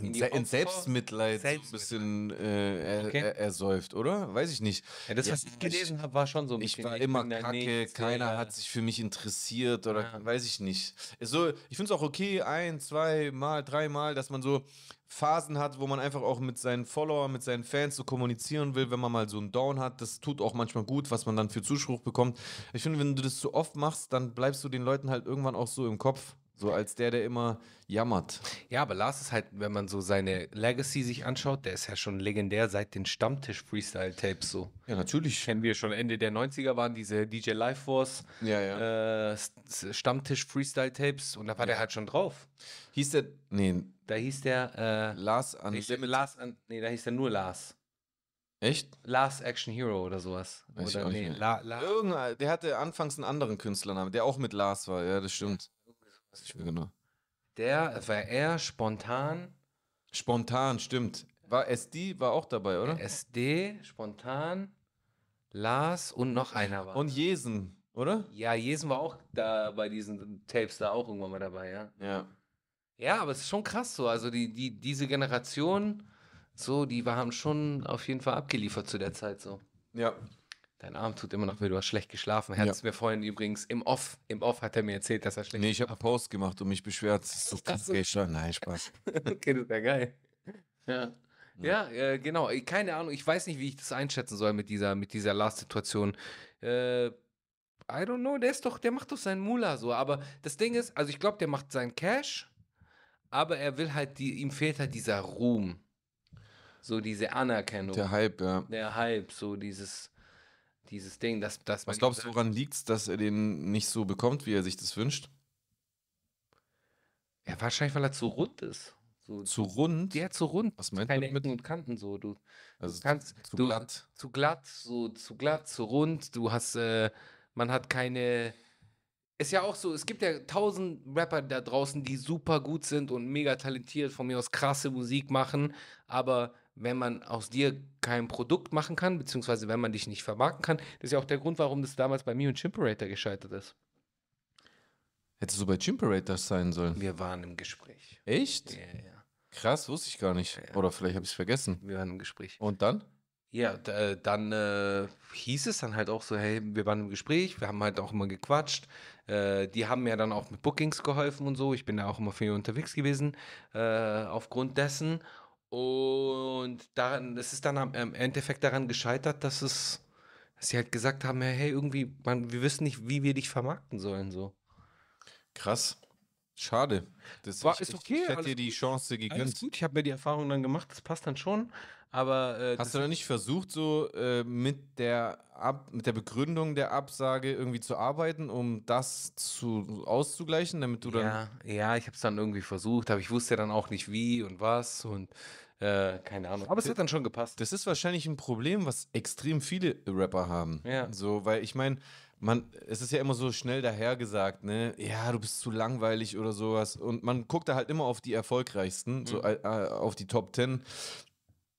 [SPEAKER 2] In
[SPEAKER 3] Se in Selbstmitleid, so ein bisschen äh, er,
[SPEAKER 2] Okay.
[SPEAKER 3] er, ersäuft, oder? Weiß ich nicht.
[SPEAKER 2] Ja, das,
[SPEAKER 3] Ja,
[SPEAKER 2] was ich gelesen habe, war schon so ein
[SPEAKER 3] Ich
[SPEAKER 2] bisschen,
[SPEAKER 3] war immer kacke, keiner
[SPEAKER 2] ja.
[SPEAKER 3] hat sich für mich interessiert oder
[SPEAKER 2] Ja.
[SPEAKER 3] weiß ich nicht. So, ich finde es auch okay, ein, zwei Mal, dreimal, dass man so Phasen hat, wo man einfach auch mit seinen Followern, mit seinen Fans so kommunizieren will, wenn man mal so einen Down hat. Das tut auch manchmal gut, was man dann für Zuspruch bekommt. Ich finde, wenn du das zu oft machst, dann bleibst du den Leuten halt irgendwann auch so im Kopf. So als der, der immer jammert.
[SPEAKER 2] Ja, aber Lars ist halt, wenn man so seine Legacy sich anschaut, der ist ja schon legendär seit den Stammtisch-Freestyle-Tapes so.
[SPEAKER 3] Ja, natürlich.
[SPEAKER 2] Kennen wir schon Ende der 90er waren diese DJ Life Force
[SPEAKER 3] Ja, ja.
[SPEAKER 2] äh, Stammtisch-Freestyle-Tapes und da war der halt schon drauf.
[SPEAKER 3] Hieß der, nee,
[SPEAKER 2] Da hieß der, äh,
[SPEAKER 3] Lars Unlimited.
[SPEAKER 2] Lars, an, nee, da hieß der nur Lars.
[SPEAKER 3] Echt?
[SPEAKER 2] Lars Action Hero oder sowas.
[SPEAKER 3] Weiß ich
[SPEAKER 2] oder
[SPEAKER 3] nicht
[SPEAKER 2] nee,
[SPEAKER 3] mehr.
[SPEAKER 2] La, La,
[SPEAKER 3] Irgendein, der hatte anfangs einen anderen Künstlernamen, der auch mit Lars war. Ja, das stimmt. Ich will genau.
[SPEAKER 2] der war er spontan,
[SPEAKER 3] Spontan, stimmt. War SD, war auch dabei, oder?
[SPEAKER 2] SD, spontan, Lars und noch einer war.
[SPEAKER 3] Und Jesen, oder?
[SPEAKER 2] ja, Jesen war auch da bei diesen Tapes da auch irgendwann mal dabei, ja.
[SPEAKER 3] Ja.
[SPEAKER 2] Ja, aber es ist schon krass so. Also die, die, diese Generation, so, die haben schon auf jeden Fall abgeliefert zu der Zeit so.
[SPEAKER 3] Ja.
[SPEAKER 2] Dein Arm tut immer noch weh, du hast schlecht geschlafen. Er hat
[SPEAKER 3] Ja.
[SPEAKER 2] es mir vorhin übrigens im Off, im Off hat er mir erzählt, dass er schlecht
[SPEAKER 3] Nee, ich habe einen Post gemacht und mich beschwert. Das ist so. Nein, Spaß.
[SPEAKER 2] Okay, das wäre geil. Ja. Ja, äh, genau. Ich- Keine Ahnung, ich weiß nicht, wie ich das einschätzen soll mit dieser, mit dieser Last-Situation. Äh, I don't know, der ist doch, der macht doch seinen Mula so. Aber das Ding ist, also ich glaube, der macht seinen Cash, aber er will halt, die, ihm fehlt halt dieser Ruhm. So diese Anerkennung.
[SPEAKER 3] Der Hype, ja.
[SPEAKER 2] der Hype, so dieses, dieses Ding, dass, dass
[SPEAKER 3] Was glaubst du, woran liegt es, dass er den nicht so bekommt, wie er sich das wünscht?
[SPEAKER 2] Ja, wahrscheinlich, weil er zu rund ist. So,
[SPEAKER 3] Zu rund?
[SPEAKER 2] der zu rund.
[SPEAKER 3] Was meint er
[SPEAKER 2] Keine
[SPEAKER 3] damit?
[SPEAKER 2] Ecken und Kanten so. Du,
[SPEAKER 3] Also
[SPEAKER 2] du kannst
[SPEAKER 3] zu
[SPEAKER 2] du,
[SPEAKER 3] glatt.
[SPEAKER 2] zu glatt, so zu glatt, zu rund. Du hast, äh, man hat keine. Ist ja auch so, es gibt ja tausend Rapper da draußen, die super gut sind und mega talentiert, von mir aus krasse Musik machen, aber wenn man aus dir kein Produkt machen kann, beziehungsweise wenn man dich nicht vermarkten kann, das ist ja auch der Grund, warum das damals bei mir und Chimperator gescheitert ist.
[SPEAKER 3] Hättest du bei Chimperator sein sollen.
[SPEAKER 2] Wir waren im Gespräch.
[SPEAKER 3] Echt?
[SPEAKER 2] Ja, ja.
[SPEAKER 3] Krass, wusste ich gar nicht.
[SPEAKER 2] Ja.
[SPEAKER 3] Oder vielleicht habe ich es vergessen.
[SPEAKER 2] Wir waren im Gespräch.
[SPEAKER 3] Und dann?
[SPEAKER 2] Ja, dann äh, hieß es dann halt auch so, hey, wir waren im Gespräch, wir haben halt auch immer gequatscht. Äh, die haben mir dann auch mit Bookings geholfen und so. Ich bin da auch immer viel unterwegs gewesen, äh, aufgrund dessen. Und daran, es ist dann am, im Endeffekt daran gescheitert, dass es, dass sie halt gesagt haben, hey, irgendwie, man, wir wissen nicht, wie wir dich vermarkten sollen, so.
[SPEAKER 3] Krass. Schade. Das
[SPEAKER 2] War-
[SPEAKER 3] ich,
[SPEAKER 2] ist
[SPEAKER 3] ich-
[SPEAKER 2] okay,
[SPEAKER 3] Ich hätte
[SPEAKER 2] alles
[SPEAKER 3] dir die. Chance
[SPEAKER 2] Alles
[SPEAKER 3] gegönnt.
[SPEAKER 2] gut, ich habe mir die Erfahrung dann gemacht, das passt dann schon. Aber äh,
[SPEAKER 3] Hast du da nicht versucht, so äh, mit, der Ab mit der Begründung der Absage irgendwie zu arbeiten, um das zu auszugleichen, damit du dann.
[SPEAKER 2] ja, ja, ich habe es dann irgendwie versucht, aber ich wusste dann auch nicht wie und was und äh, keine Ahnung. Aber es hat dann schon gepasst.
[SPEAKER 3] Das ist wahrscheinlich ein Problem, was extrem viele Rapper haben.
[SPEAKER 2] Ja.
[SPEAKER 3] So, weil ich meine, man, es ist ja immer so schnell dahergesagt, ne? Ja, du bist zu langweilig oder sowas. Und man guckt da halt immer auf die erfolgreichsten, so äh, äh, auf die Top Ten.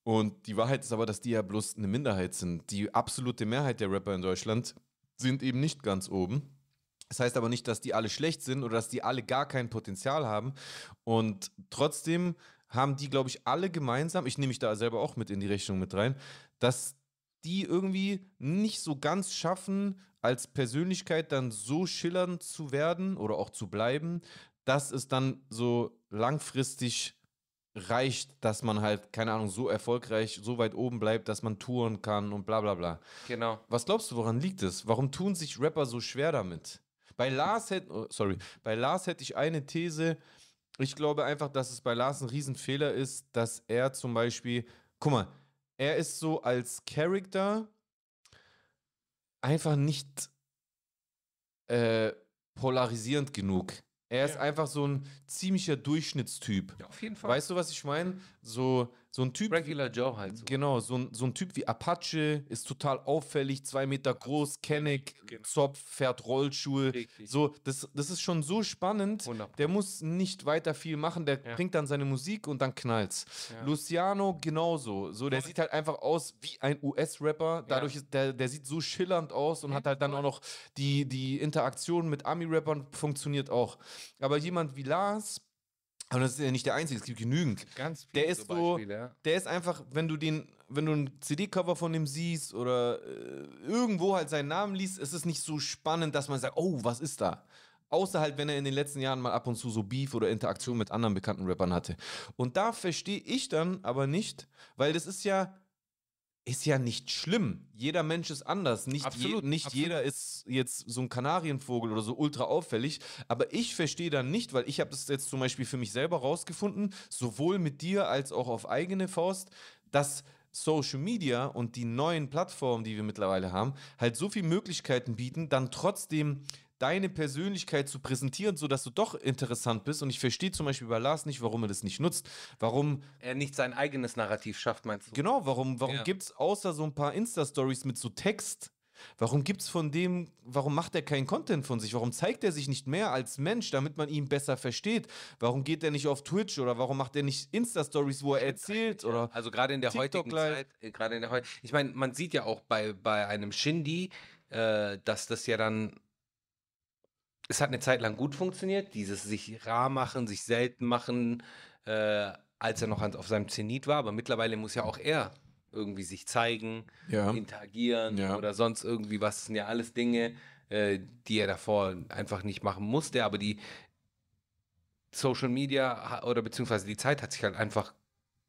[SPEAKER 3] Und die Wahrheit ist aber, dass die ja bloß eine Minderheit sind. Die absolute Mehrheit der Rapper in Deutschland sind eben nicht ganz oben. Das heißt aber nicht, dass die alle schlecht sind oder dass die alle gar kein Potenzial haben. Und trotzdem haben die, glaube ich, alle gemeinsam, ich nehme mich da selber auch mit in die Rechnung mit rein, dass die irgendwie nicht so ganz schaffen, als Persönlichkeit dann so schillernd zu werden oder auch zu bleiben, dass es dann so langfristig reicht, dass man halt, keine Ahnung, so erfolgreich, so weit oben bleibt, dass man touren kann und bla bla bla.
[SPEAKER 2] Genau.
[SPEAKER 3] Was glaubst du, woran liegt es? Warum tun sich Rapper so schwer damit? Bei Lars hätte, oh, sorry, bei Lars hätte ich eine These. Ich glaube einfach, dass es bei Lars ein Riesenfehler ist, dass er zum Beispiel, guck mal, er ist so als Character einfach nicht äh, polarisierend genug. Er ist
[SPEAKER 2] Ja.
[SPEAKER 3] einfach so ein ziemlicher Durchschnittstyp.
[SPEAKER 2] Ja, auf jeden Fall.
[SPEAKER 3] Weißt du, was ich meine? So, so ein Typ.
[SPEAKER 2] Regular Joe halt so.
[SPEAKER 3] Genau, so ein, so ein Typ wie Apache ist total auffällig, zwei Meter groß, Kenneck,
[SPEAKER 2] Genau.
[SPEAKER 3] Zopf, fährt Rollschuhe.
[SPEAKER 2] Richtig.
[SPEAKER 3] So, das, das ist schon so spannend.
[SPEAKER 2] 100
[SPEAKER 3] Der muss nicht weiter viel machen, der
[SPEAKER 2] Ja.
[SPEAKER 3] bringt dann seine Musik und dann knallt's.
[SPEAKER 2] Ja.
[SPEAKER 3] Luciano genauso. So, der
[SPEAKER 2] Voll.
[SPEAKER 3] sieht halt einfach aus wie ein US-Rapper. Dadurch ist der, der sieht so schillernd aus und
[SPEAKER 2] Ja,
[SPEAKER 3] hat halt dann auch noch die, die Interaktion mit Ami-Rappern funktioniert auch. Aber jemand wie Lars, aber das ist ja nicht der Einzige, es gibt genügend.
[SPEAKER 2] Ganz
[SPEAKER 3] Der
[SPEAKER 2] viele
[SPEAKER 3] ist so-
[SPEAKER 2] Beispiele, ja.
[SPEAKER 3] Der ist einfach, wenn du den, wenn du ein CD-Cover von dem siehst oder äh, irgendwo halt seinen Namen liest, ist es nicht so spannend, dass man sagt, oh, was ist da? Außer halt, wenn er in den letzten Jahren mal ab und zu so Beef oder Interaktion mit anderen bekannten Rappern hatte. Und da verstehe ich dann aber nicht, weil das ist ja, ist ja nicht schlimm. Jeder Mensch ist anders. Nicht,
[SPEAKER 2] Absolut,
[SPEAKER 3] je, nicht
[SPEAKER 2] absolut.
[SPEAKER 3] jeder ist jetzt so ein Kanarienvogel oder so ultra auffällig. Aber ich verstehe dann nicht, weil ich habe das jetzt zum Beispiel für mich selber rausgefunden, sowohl mit dir als auch auf eigene Faust, dass Social Media und die neuen Plattformen, die wir mittlerweile haben, halt so viele Möglichkeiten bieten, dann trotzdem deine Persönlichkeit zu präsentieren, sodass du doch interessant bist. Und ich verstehe zum Beispiel bei Lars nicht, warum er das nicht nutzt. Warum
[SPEAKER 2] Er nicht sein eigenes Narrativ schafft, meinst du?
[SPEAKER 3] Genau, warum, warum
[SPEAKER 2] Ja.
[SPEAKER 3] gibt es außer so ein paar Insta-Stories mit so Text, warum gibt es von dem, warum macht er keinen Content von sich? Warum zeigt er sich nicht mehr als Mensch, damit man ihn besser versteht? Warum geht er nicht auf Twitch oder warum macht er nicht Insta-Stories, wo er erzählt? Oder
[SPEAKER 2] Also gerade in der
[SPEAKER 3] TikTok
[SPEAKER 2] heutigen. Zeit, äh, gerade in der heu ich meine, man sieht ja auch bei, bei einem Shindy, äh, dass das ja dann, es hat eine Zeit lang gut funktioniert, dieses sich rar machen, sich selten machen, äh, als er noch auf seinem Zenit war, aber mittlerweile muss ja auch er irgendwie sich zeigen,
[SPEAKER 3] Ja.
[SPEAKER 2] interagieren
[SPEAKER 3] Ja.
[SPEAKER 2] oder sonst irgendwie was, das sind ja alles Dinge, äh, die er davor einfach nicht machen musste, aber die Social Media oder beziehungsweise die Zeit hat sich halt einfach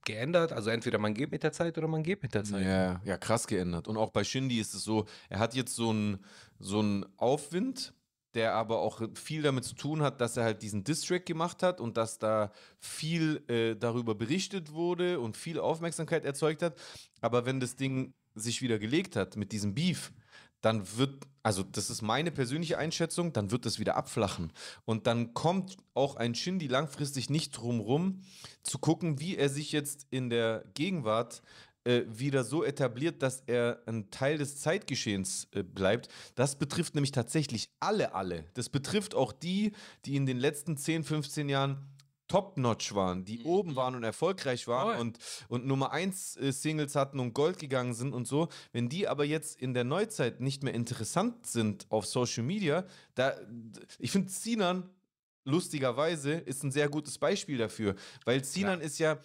[SPEAKER 2] geändert. Also entweder man geht mit der Zeit oder man geht mit der Zeit.
[SPEAKER 3] Ja, ja, krass geändert. Und auch bei Shindy ist es so, er hat jetzt so einen so einen Aufwind, der aber auch viel damit zu tun hat, dass er halt diesen Distrack gemacht hat und dass da viel äh, darüber berichtet wurde und viel Aufmerksamkeit erzeugt hat. Aber wenn das Ding sich wieder gelegt hat mit diesem Beef, dann wird, also das ist meine persönliche Einschätzung, dann wird es wieder abflachen. Und dann kommt auch ein Shindy langfristig nicht drum rum, zu gucken, wie er sich jetzt in der Gegenwart äh, wieder so etabliert, dass er ein Teil des Zeitgeschehens äh, bleibt. Das betrifft nämlich tatsächlich alle, alle. Das betrifft auch die, die in den letzten 10, 15 Jahren top-notch waren, die oben waren und erfolgreich waren und, und Nummer 1 äh, Singles hatten und Gold gegangen sind und so. Wenn die aber jetzt in der Neuzeit nicht mehr interessant sind auf Social Media, da, ich finde Sinan lustigerweise ist ein sehr gutes Beispiel dafür, weil Sinan ist ja,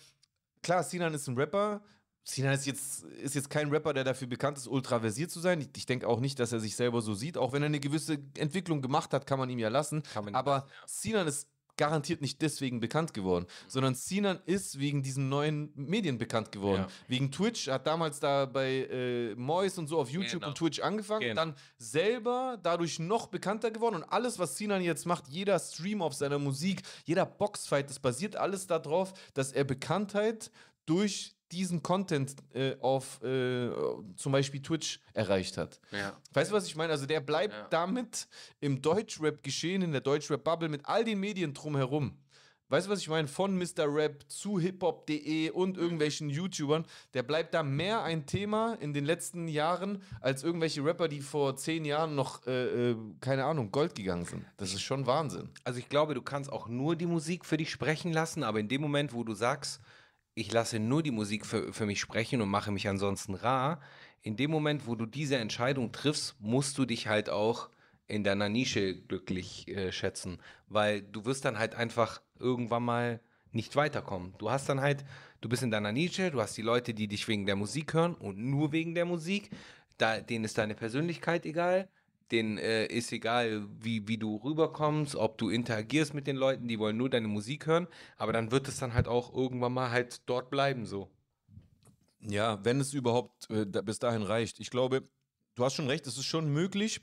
[SPEAKER 3] klar, Sinan ist ein Rapper, Sinan ist jetzt, ist jetzt kein Rapper, der dafür bekannt ist, ultra versiert zu sein. Ich, ich denke auch nicht, dass er sich selber so sieht. Auch wenn er eine gewisse Entwicklung gemacht hat, kann man ihm ja lassen. Aber
[SPEAKER 2] lassen, ja.
[SPEAKER 3] Sinan ist garantiert nicht deswegen bekannt geworden, sondern Sinan ist wegen diesen neuen Medien bekannt geworden.
[SPEAKER 2] Ja.
[SPEAKER 3] Wegen Twitch, hat damals da bei äh, Mois und so auf YouTube
[SPEAKER 2] Genau.
[SPEAKER 3] und Twitch angefangen,
[SPEAKER 2] Genau.
[SPEAKER 3] dann selber dadurch noch bekannter geworden und alles, was Sinan jetzt macht, jeder Stream auf seiner Musik, jeder Boxfight, das basiert alles darauf, dass er Bekanntheit durch diesen Content äh, auf äh, zum Beispiel Twitch erreicht hat.
[SPEAKER 2] Ja.
[SPEAKER 3] Weißt du, was ich meine? Also der bleibt
[SPEAKER 2] Ja.
[SPEAKER 3] damit im Deutschrap-Geschehen, in der Deutschrap-Bubble mit all den Medien drumherum. Weißt du, was ich meine? Von Mr. Rap zu hiphop.de und irgendwelchen YouTubern. Der bleibt da mehr ein Thema in den letzten Jahren als irgendwelche Rapper, die vor zehn Jahren noch, äh, äh, keine Ahnung, Gold gegangen sind. Das ist schon Wahnsinn.
[SPEAKER 2] Also ich glaube, du kannst auch nur die Musik für dich sprechen lassen, aber in dem Moment, wo du sagst, ich lasse nur die Musik für, für mich sprechen und mache mich ansonsten rar, in dem Moment, wo du diese Entscheidung triffst, musst du dich halt auch in deiner Nische glücklich äh, schätzen, weil du wirst dann halt einfach irgendwann mal nicht weiterkommen. Du hast dann halt, du bist in deiner Nische, du hast die Leute, die dich wegen der Musik hören und nur wegen der Musik, da, denen ist deine Persönlichkeit egal, denen äh, ist egal, wie, wie du rüberkommst, ob du interagierst mit den Leuten, die wollen nur deine Musik hören, aber dann wird es dann halt auch irgendwann mal halt dort bleiben so.
[SPEAKER 3] Ja, wenn es überhaupt äh, bis dahin reicht. Ich glaube, du hast schon recht, es ist schon möglich,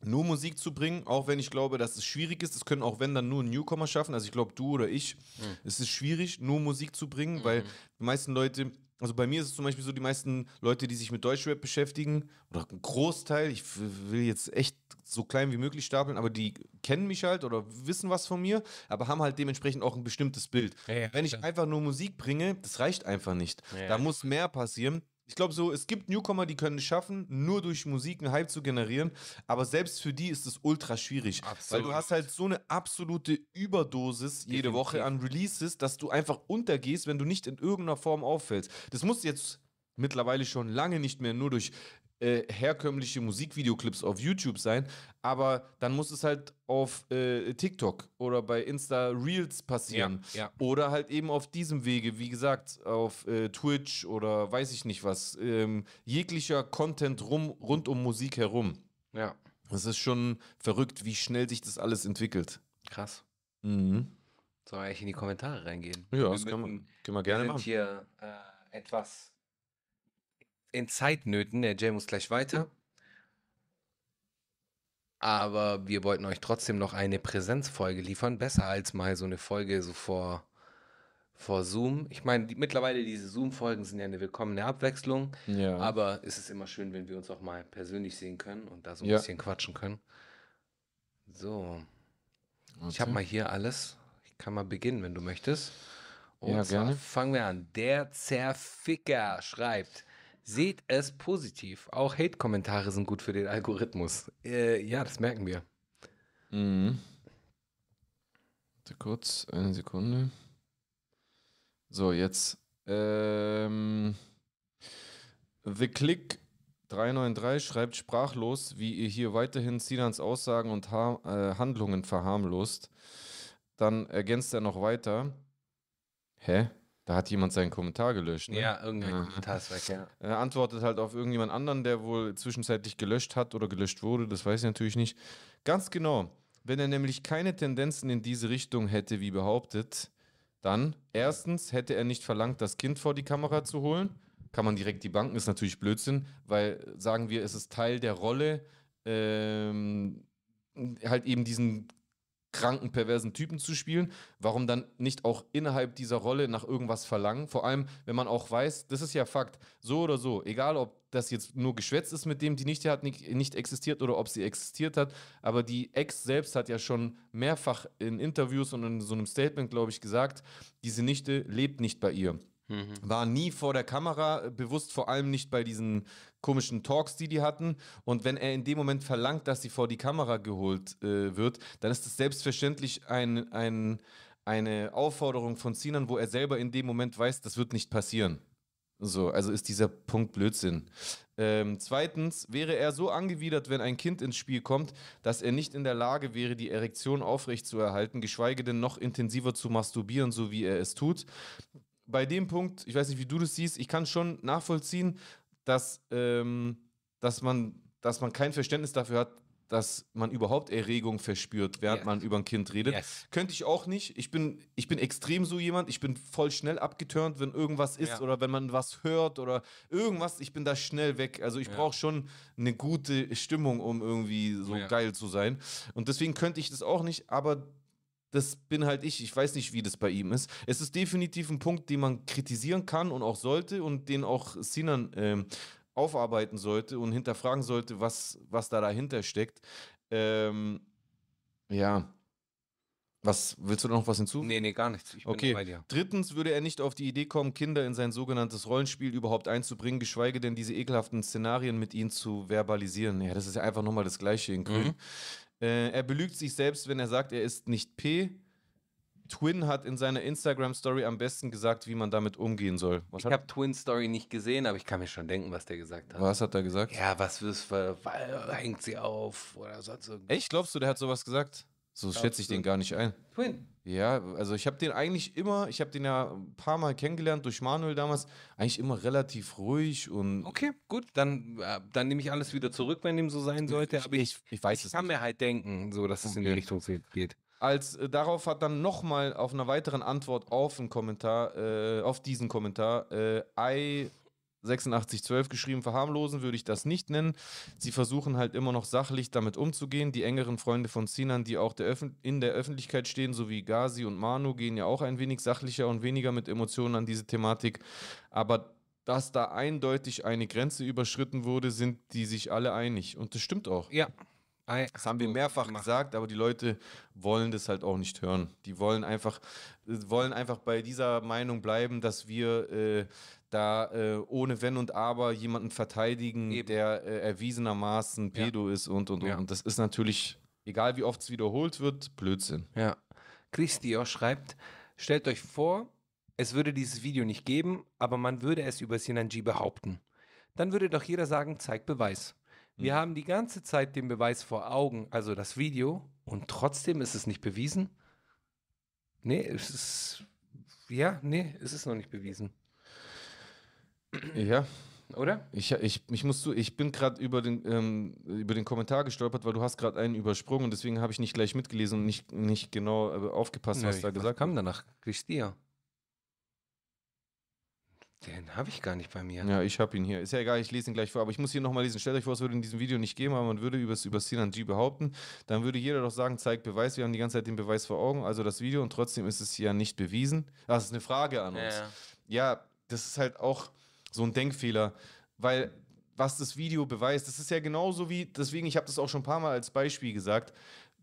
[SPEAKER 3] nur Musik zu bringen, auch wenn ich glaube, dass es schwierig ist. Das können auch wenn dann nur Newcomer schaffen. Also ich glaube, du oder ich, es ist schwierig, nur Musik zu bringen, weil die meisten Leute, also bei mir ist es zum Beispiel so, die meisten Leute, die sich mit Deutschrap beschäftigen, oder ein Großteil, ich will jetzt echt so klein wie möglich stapeln, aber die kennen mich halt oder wissen was von mir, aber haben halt dementsprechend auch ein bestimmtes Bild.
[SPEAKER 2] Ja, ja,
[SPEAKER 3] wenn ich
[SPEAKER 2] klar.
[SPEAKER 3] einfach nur Musik bringe, das reicht einfach nicht.
[SPEAKER 2] Ja.
[SPEAKER 3] Da muss mehr passieren. Ich glaube so, es gibt Newcomer, die können es schaffen, nur durch Musik einen Hype zu generieren, aber selbst für die ist es ultra schwierig, weil
[SPEAKER 2] Absolut.
[SPEAKER 3] du hast halt so eine absolute Überdosis jede
[SPEAKER 2] Definitiv.
[SPEAKER 3] Woche an Releases, dass du einfach untergehst, wenn du nicht in irgendeiner Form auffällst. Das muss jetzt mittlerweile schon lange nicht mehr nur durch äh, herkömmliche Musikvideoclips auf YouTube sein, aber dann muss es halt auf äh, TikTok oder bei Insta Reels passieren.
[SPEAKER 2] Ja, ja.
[SPEAKER 3] Oder halt eben auf diesem Wege, wie gesagt, auf äh, Twitch oder weiß ich nicht was. Ähm, jeglicher Content rum, rund um Musik herum.
[SPEAKER 2] Ja,
[SPEAKER 3] Es ist schon verrückt, wie schnell sich das alles entwickelt.
[SPEAKER 2] krass.
[SPEAKER 3] Mhm.
[SPEAKER 2] Sollen wir eigentlich in die Kommentare reingehen?
[SPEAKER 3] Ja,
[SPEAKER 2] Wir
[SPEAKER 3] das man,
[SPEAKER 2] müssen-
[SPEAKER 3] können wir
[SPEAKER 2] Wir
[SPEAKER 3] gerne machen.
[SPEAKER 2] hier äh, etwas in Zeitnöten. Der Jay muss gleich weiter. Aber wir wollten euch trotzdem noch eine Präsenzfolge liefern. Besser als mal so eine Folge so vor, vor Zoom. Ich meine, die, mittlerweile diese Zoom-Folgen sind ja eine willkommene Abwechslung.
[SPEAKER 3] Ja.
[SPEAKER 2] Aber es ist immer schön, wenn wir uns auch mal persönlich sehen können und da so ein
[SPEAKER 3] Ja.
[SPEAKER 2] bisschen quatschen können. So, ich habe mal hier alles. Ich kann mal beginnen, wenn du möchtest. Und
[SPEAKER 3] Ja, gerne.
[SPEAKER 2] fangen wir an. Der Zerficker schreibt, seht es positiv. Auch Hate-Kommentare sind gut für den Algorithmus. Äh, ja, das merken wir.
[SPEAKER 3] Mhm. Kurz, eine Sekunde. So, jetzt. Ähm, The Click 393 schreibt sprachlos, wie ihr hier weiterhin Sinans Aussagen und ha äh, Handlungen verharmlost. Dann ergänzt er noch weiter. Hä? Da hat jemand seinen Kommentar gelöscht. Ne?
[SPEAKER 2] Ja, irgendein
[SPEAKER 3] Ja.
[SPEAKER 2] Kommentar ist weg, ja.
[SPEAKER 3] Er antwortet halt auf irgendjemand anderen, der wohl zwischenzeitlich gelöscht hat oder gelöscht wurde, das weiß ich natürlich nicht. Ganz genau. Wenn er nämlich keine Tendenzen in diese Richtung hätte, wie behauptet, dann erstens hätte er nicht verlangt, das Kind vor die Kamera zu holen. Kann man direkt die Banken, ist natürlich Blödsinn, weil sagen wir, es ist Teil der Rolle, ähm, halt eben diesen kranken, perversen Typen zu spielen. Warum dann nicht auch innerhalb dieser Rolle nach irgendwas verlangen? Vor allem, wenn man auch weiß, das ist ja Fakt, so oder so, egal ob das jetzt nur geschwätzt ist mit dem, die nicht hat, nicht, nicht existiert oder ob sie existiert hat, aber die Ex selbst hat ja schon mehrfach in Interviews und in so einem Statement, glaube ich, gesagt, diese Nichte lebt nicht bei ihr
[SPEAKER 2] Mhm.
[SPEAKER 3] war nie vor der Kamera, bewusst vor allem nicht bei diesen komischen Talks, die die hatten. Und wenn er in dem Moment verlangt, dass sie vor die Kamera geholt äh, wird, dann ist das selbstverständlich ein, ein, eine Aufforderung von Sinan, wo er selber in dem Moment weiß, das wird nicht passieren. So, also ist dieser Punkt Blödsinn. Ähm, zweitens wäre er so angewidert, wenn ein Kind ins Spiel kommt, dass er nicht in der Lage wäre, die Erektion aufrechtzuerhalten, geschweige denn noch intensiver zu masturbieren, so wie er es tut bei dem Punkt, ich weiß nicht, wie du das siehst, ich kann schon nachvollziehen, dass, ähm, dass, man, dass man kein Verständnis dafür hat, dass man überhaupt Erregung verspürt, während
[SPEAKER 2] Yes.
[SPEAKER 3] man über ein Kind redet.
[SPEAKER 2] Yes.
[SPEAKER 3] Könnte ich auch nicht. Ich bin, ich bin extrem so jemand. Ich bin voll schnell abgeturnt, wenn irgendwas ist
[SPEAKER 2] Ja.
[SPEAKER 3] oder wenn man was hört oder irgendwas. Ich bin da schnell weg. Also ich
[SPEAKER 2] Ja.
[SPEAKER 3] brauche schon eine gute Stimmung, um irgendwie so
[SPEAKER 2] Ja.
[SPEAKER 3] geil zu sein. Und deswegen könnte ich das auch nicht. Aber das bin halt ich. Ich weiß nicht, wie das bei ihm ist. Es ist definitiv ein Punkt, den man kritisieren kann und auch sollte und den auch Sinan ähm, aufarbeiten sollte und hinterfragen sollte, was, was da dahinter steckt. Ähm, ja. Was, willst du noch was hinzu?
[SPEAKER 2] Nee, nee, gar nichts. Ich
[SPEAKER 3] Okay.
[SPEAKER 2] bei dir.
[SPEAKER 3] Drittens würde er nicht auf die Idee kommen, Kinder in sein sogenanntes Rollenspiel überhaupt einzubringen, geschweige denn diese ekelhaften Szenarien mit ihnen zu verbalisieren. Ja, das ist ja einfach nochmal das Gleiche in Grün.
[SPEAKER 2] Mhm.
[SPEAKER 3] Äh, er belügt sich selbst, wenn er sagt, er ist nicht P. Twin hat in seiner Instagram-Story am besten gesagt, wie man damit umgehen soll. Was
[SPEAKER 2] Ich habe Twin Story nicht gesehen, aber ich kann mir schon denken, was der gesagt hat.
[SPEAKER 3] was hat er gesagt?
[SPEAKER 2] Ja, was wirst hängt sie auf oder sonst irgendwas.
[SPEAKER 3] Echt, glaubst du, der hat sowas gesagt? So schätze ich den gar nicht ein.
[SPEAKER 2] Twin.
[SPEAKER 3] Ja, also ich habe den eigentlich immer, ich habe den ja ein paar Mal kennengelernt durch Manuel damals, eigentlich immer relativ ruhig und
[SPEAKER 2] Okay, gut, dann, äh, dann nehme ich alles wieder zurück, wenn dem so sein sollte. Aber ich,
[SPEAKER 3] ich weiß
[SPEAKER 2] ich
[SPEAKER 3] es
[SPEAKER 2] kann
[SPEAKER 3] nicht.
[SPEAKER 2] mir halt denken, so dass es in die
[SPEAKER 3] Okay.
[SPEAKER 2] Richtung geht.
[SPEAKER 3] Als äh, darauf hat dann nochmal auf einer weiteren Antwort auf einen Kommentar, äh, auf diesen Kommentar, äh, I 8612 geschrieben, verharmlosen würde ich das nicht nennen. Sie versuchen halt immer noch sachlich damit umzugehen. Die engeren Freunde von Sinan, die auch der in der Öffentlichkeit stehen, sowie Gazi und Manu, gehen ja auch ein wenig sachlicher und weniger mit Emotionen an diese Thematik. Aber dass da eindeutig eine Grenze überschritten wurde, sind die sich alle einig. Und das stimmt auch.
[SPEAKER 2] Ja.
[SPEAKER 3] Das haben wir mehrfach
[SPEAKER 2] gemacht.
[SPEAKER 3] gesagt, aber die Leute wollen das halt auch nicht hören. Die wollen einfach, wollen einfach bei dieser Meinung bleiben, dass wir äh, da äh, ohne Wenn und Aber jemanden verteidigen,
[SPEAKER 2] Eben.
[SPEAKER 3] der äh, erwiesenermaßen
[SPEAKER 2] Ja.
[SPEAKER 3] Pedo ist und und und.
[SPEAKER 2] Ja.
[SPEAKER 3] Und das ist natürlich, egal wie oft es wiederholt wird, Blödsinn.
[SPEAKER 2] Ja. Christio schreibt, stellt euch vor, es würde dieses Video nicht geben, aber man würde es über Sinanji behaupten. Dann würde doch jeder sagen, zeig Beweis. Wir haben die ganze Zeit den Beweis vor Augen, also das Video, und trotzdem ist es nicht bewiesen. Nee, es ist. Ja, nee, es ist noch nicht bewiesen.
[SPEAKER 3] Ja,
[SPEAKER 2] Oder?
[SPEAKER 3] ich, ich, ich, muss zu, ich bin gerade über, den, ähm, über den Kommentar gestolpert, weil du hast gerade einen übersprungen und deswegen habe ich nicht gleich mitgelesen und nicht, nicht genau äh, aufgepasst, was da gesagt
[SPEAKER 2] kam danach? Christia. Den habe ich gar nicht bei mir.
[SPEAKER 3] Ja, ich habe ihn hier. Ist ja egal, ich lese ihn gleich vor, aber ich muss hier nochmal lesen. Stellt euch vor, es würde in diesem Video nicht geben, aber man würde über, über Sinan G behaupten. Dann würde jeder doch sagen, zeigt Beweis. Wir haben die ganze Zeit den Beweis vor Augen, also das Video, und trotzdem ist es ja nicht bewiesen. Das ist eine Frage an uns. Ja, das ist halt auch so ein Denkfehler, weil was das Video beweist, das ist ja genauso wie, deswegen, ich habe das auch schon ein paar Mal als Beispiel gesagt,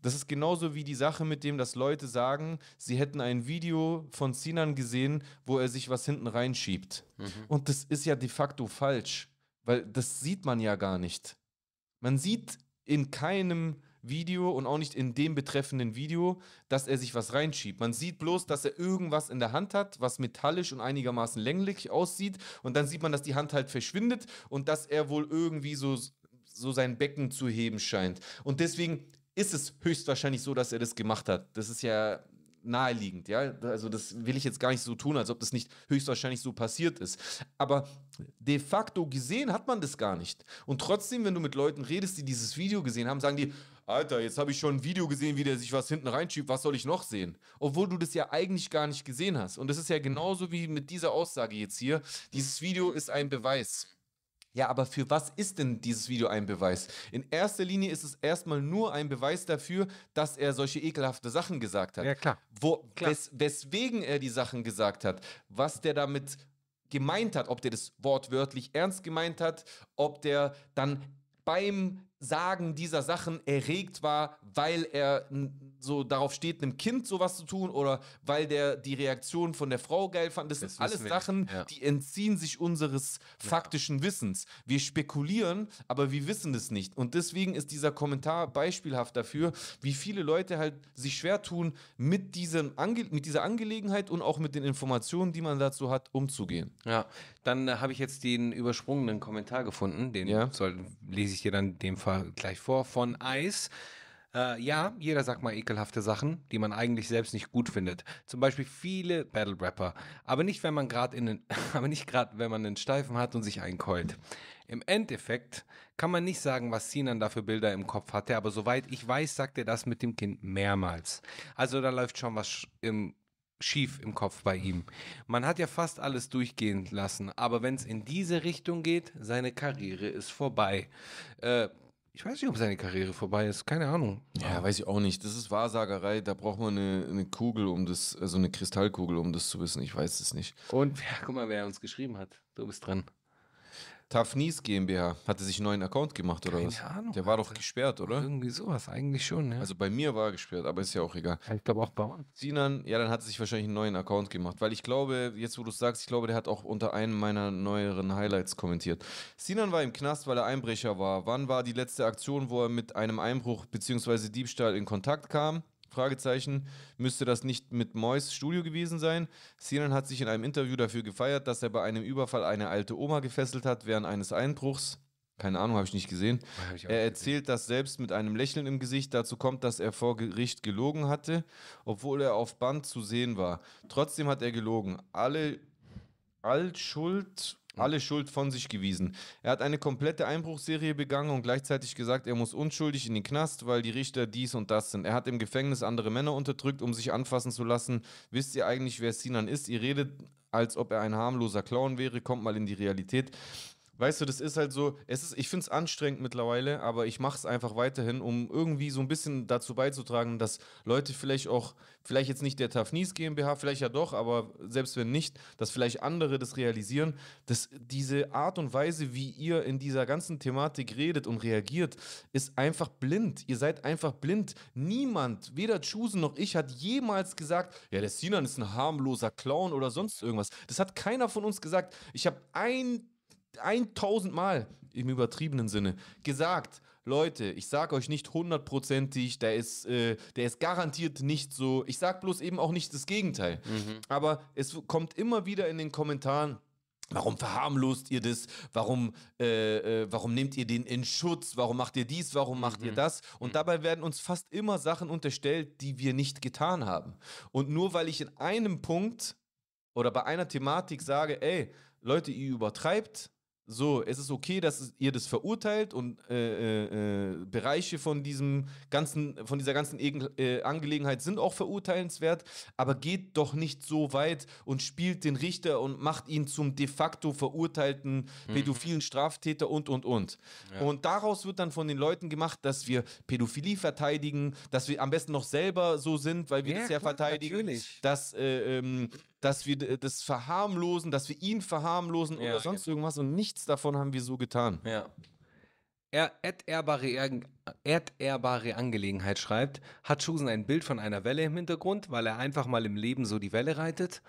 [SPEAKER 3] das ist genauso wie die Sache mit dem, dass Leute sagen, sie hätten ein Video von Sinan gesehen, wo er sich was hinten reinschiebt. Und das ist ja de facto falsch, weil das sieht man ja gar nicht. Man sieht in keinem Video und auch nicht in dem betreffenden Video, dass er sich was reinschiebt. Man sieht bloß, dass er irgendwas in der Hand hat, was metallisch und einigermaßen länglich aussieht. Und dann sieht man, dass die Hand halt verschwindet und dass er wohl irgendwie so, so sein Becken zu heben scheint. Und deswegen ist es höchstwahrscheinlich so, dass er das gemacht hat. Das ist ja naheliegend, ja. Also das will ich jetzt gar nicht so tun, als ob das nicht höchstwahrscheinlich so passiert ist. Aber de facto gesehen hat man das gar nicht. Und trotzdem, wenn du mit Leuten redest, die dieses Video gesehen haben, sagen die, Alter, jetzt habe ich schon ein Video gesehen, wie der sich was hinten reinschiebt, was soll ich noch sehen? Obwohl du das ja eigentlich gar nicht gesehen hast. Und das ist ja genauso wie mit dieser Aussage jetzt hier. Dieses Video ist ein Beweis. Ja, aber für was ist denn dieses Video ein Beweis? In erster Linie ist es erstmal nur ein Beweis dafür, dass er solche ekelhafte Sachen gesagt hat.
[SPEAKER 2] Ja, klar.
[SPEAKER 3] Wo,
[SPEAKER 2] Klar.
[SPEAKER 3] wes, weswegen er die Sachen gesagt hat, was der damit gemeint hat, ob der das wortwörtlich ernst gemeint hat, ob der dann beim Sagen dieser Sachen erregt war, weil er so darauf steht, einem Kind sowas zu tun oder weil der die Reaktion von der Frau geil fand. Das,
[SPEAKER 2] Das
[SPEAKER 3] sind alles Sachen,
[SPEAKER 2] ja.
[SPEAKER 3] die entziehen sich unseres faktischen Wissens. Wir spekulieren, aber wir wissen es nicht. Und deswegen ist dieser Kommentar beispielhaft dafür, wie viele Leute halt sich schwer tun, mit, diesem Ange mit dieser Angelegenheit und auch mit den Informationen, die man dazu hat, umzugehen.
[SPEAKER 2] Ja, dann äh, habe ich jetzt den übersprungenen Kommentar gefunden. Den
[SPEAKER 3] Ja.
[SPEAKER 2] soll, lese ich dir dann dem Gleich vor. Von Eis. Äh, ja, jeder sagt mal ekelhafte Sachen, die man eigentlich selbst nicht gut findet. Zum Beispiel viele Battle Rapper. Aber nicht, wenn man gerade in den, aber nicht gerade, wenn man einen Steifen hat und sich einkeult. Im Endeffekt kann man nicht sagen, was Sinan da für Bilder im Kopf hatte, aber soweit ich weiß, sagt er das mit dem Kind mehrmals. Also da läuft schon was im schief im Kopf bei ihm. Man hat ja fast alles durchgehen lassen, aber wenn es in diese Richtung geht, seine Karriere ist vorbei. Äh, Ich weiß nicht, ob seine Karriere vorbei ist. Keine Ahnung.
[SPEAKER 3] Ja, weiß ich auch nicht. Das ist Wahrsagerei. Da braucht man eine, eine Kugel, um das, also eine Kristallkugel, um das zu wissen. Ich weiß es nicht.
[SPEAKER 2] Und ja, guck mal, wer uns geschrieben hat. Du bist dran.
[SPEAKER 3] Tafnis GmbH hatte sich einen neuen Account gemacht oder
[SPEAKER 2] Keine
[SPEAKER 3] was?
[SPEAKER 2] Ahnung,
[SPEAKER 3] Der war doch
[SPEAKER 2] Alter.
[SPEAKER 3] gesperrt, oder?
[SPEAKER 2] Irgendwie sowas, eigentlich schon, ja.
[SPEAKER 3] Also bei mir war er gesperrt, aber ist ja auch egal.
[SPEAKER 2] ich glaube auch bei uns.
[SPEAKER 3] Sinan, ja, dann hat er sich wahrscheinlich einen neuen Account gemacht, weil ich glaube, jetzt wo du es sagst, ich glaube, der hat auch unter einem meiner neueren Highlights kommentiert. Sinan war im Knast, weil er Einbrecher war. Wann war die letzte Aktion, wo er mit einem Einbruch bzw. Diebstahl in Kontakt kam? Fragezeichen. Müsste das nicht mit Mois Studio gewesen sein? Sinan hat sich in einem Interview dafür gefeiert, dass er bei einem Überfall eine alte Oma gefesselt hat während eines Einbruchs. Keine Ahnung, habe ich nicht gesehen.
[SPEAKER 2] Ich
[SPEAKER 3] Er erzählt das selbst mit einem Lächeln im Gesicht. Dazu kommt, dass er vor Gericht gelogen hatte, obwohl er auf Band zu sehen war. Trotzdem hat er gelogen. Alle, all Schuld, alle Schuld von sich gewiesen. Er hat eine komplette Einbruchserie begangen und gleichzeitig gesagt, er muss unschuldig in den Knast, weil die Richter dies und das sind. Er hat im Gefängnis andere Männer unterdrückt, um sich anfassen zu lassen. Wisst ihr eigentlich, wer Sinan ist? Ihr redet, als ob er ein harmloser Clown wäre. Kommt mal in die Realität. Weißt du, das ist halt so, es ist, ich finde es anstrengend mittlerweile, aber ich mache es einfach weiterhin, um irgendwie so ein bisschen dazu beizutragen, dass Leute vielleicht auch, vielleicht jetzt nicht der Tafnis GmbH, vielleicht ja doch, aber selbst wenn nicht, dass vielleicht andere das realisieren, dass diese Art und Weise, wie ihr in dieser ganzen Thematik redet und reagiert, ist einfach blind. Ihr seid einfach blind. Niemand, weder Chusen noch ich, hat jemals gesagt, ja, der Sinan ist ein harmloser Clown oder sonst irgendwas. Das hat keiner von uns gesagt. Ich habe ein 1000 Mal im übertriebenen Sinne gesagt, Leute, ich sage euch nicht hundertprozentig, der ist, äh, der ist garantiert nicht so. Ich sage bloß eben auch nicht das Gegenteil. Aber es kommt immer wieder in den Kommentaren. Warum verharmlost ihr das? Warum, äh, äh, warum nehmt ihr den in Schutz? Warum macht ihr dies? Warum macht ihr das? Und dabei werden uns fast immer Sachen unterstellt, die wir nicht getan haben. Und nur weil ich in einem Punkt oder bei einer Thematik sage, ey, Leute, ihr übertreibt, so, es ist okay, dass ihr das verurteilt und äh, äh, äh, Bereiche von diesem ganzen, von dieser ganzen äh, Angelegenheit sind auch verurteilenswert, aber geht doch nicht so weit und spielt den Richter und macht ihn zum de facto verurteilten pädophilen Straftäter und und und. Und daraus wird dann von den Leuten gemacht, dass wir Pädophilie verteidigen, dass wir am besten noch selber so sind, weil wir
[SPEAKER 2] Ja,
[SPEAKER 3] das ja
[SPEAKER 2] klar,
[SPEAKER 3] verteidigen,
[SPEAKER 2] natürlich.
[SPEAKER 3] dass, äh, ähm, dass wir d- das verharmlosen, dass wir ihn verharmlosen
[SPEAKER 2] Ja,
[SPEAKER 3] oder sonst irgendwas und nichts davon haben wir so getan.
[SPEAKER 2] Ja. Er, erderbare Angelegenheit schreibt, hat Schusen ein Bild von einer Welle im Hintergrund, weil er einfach mal im Leben so die Welle reitet.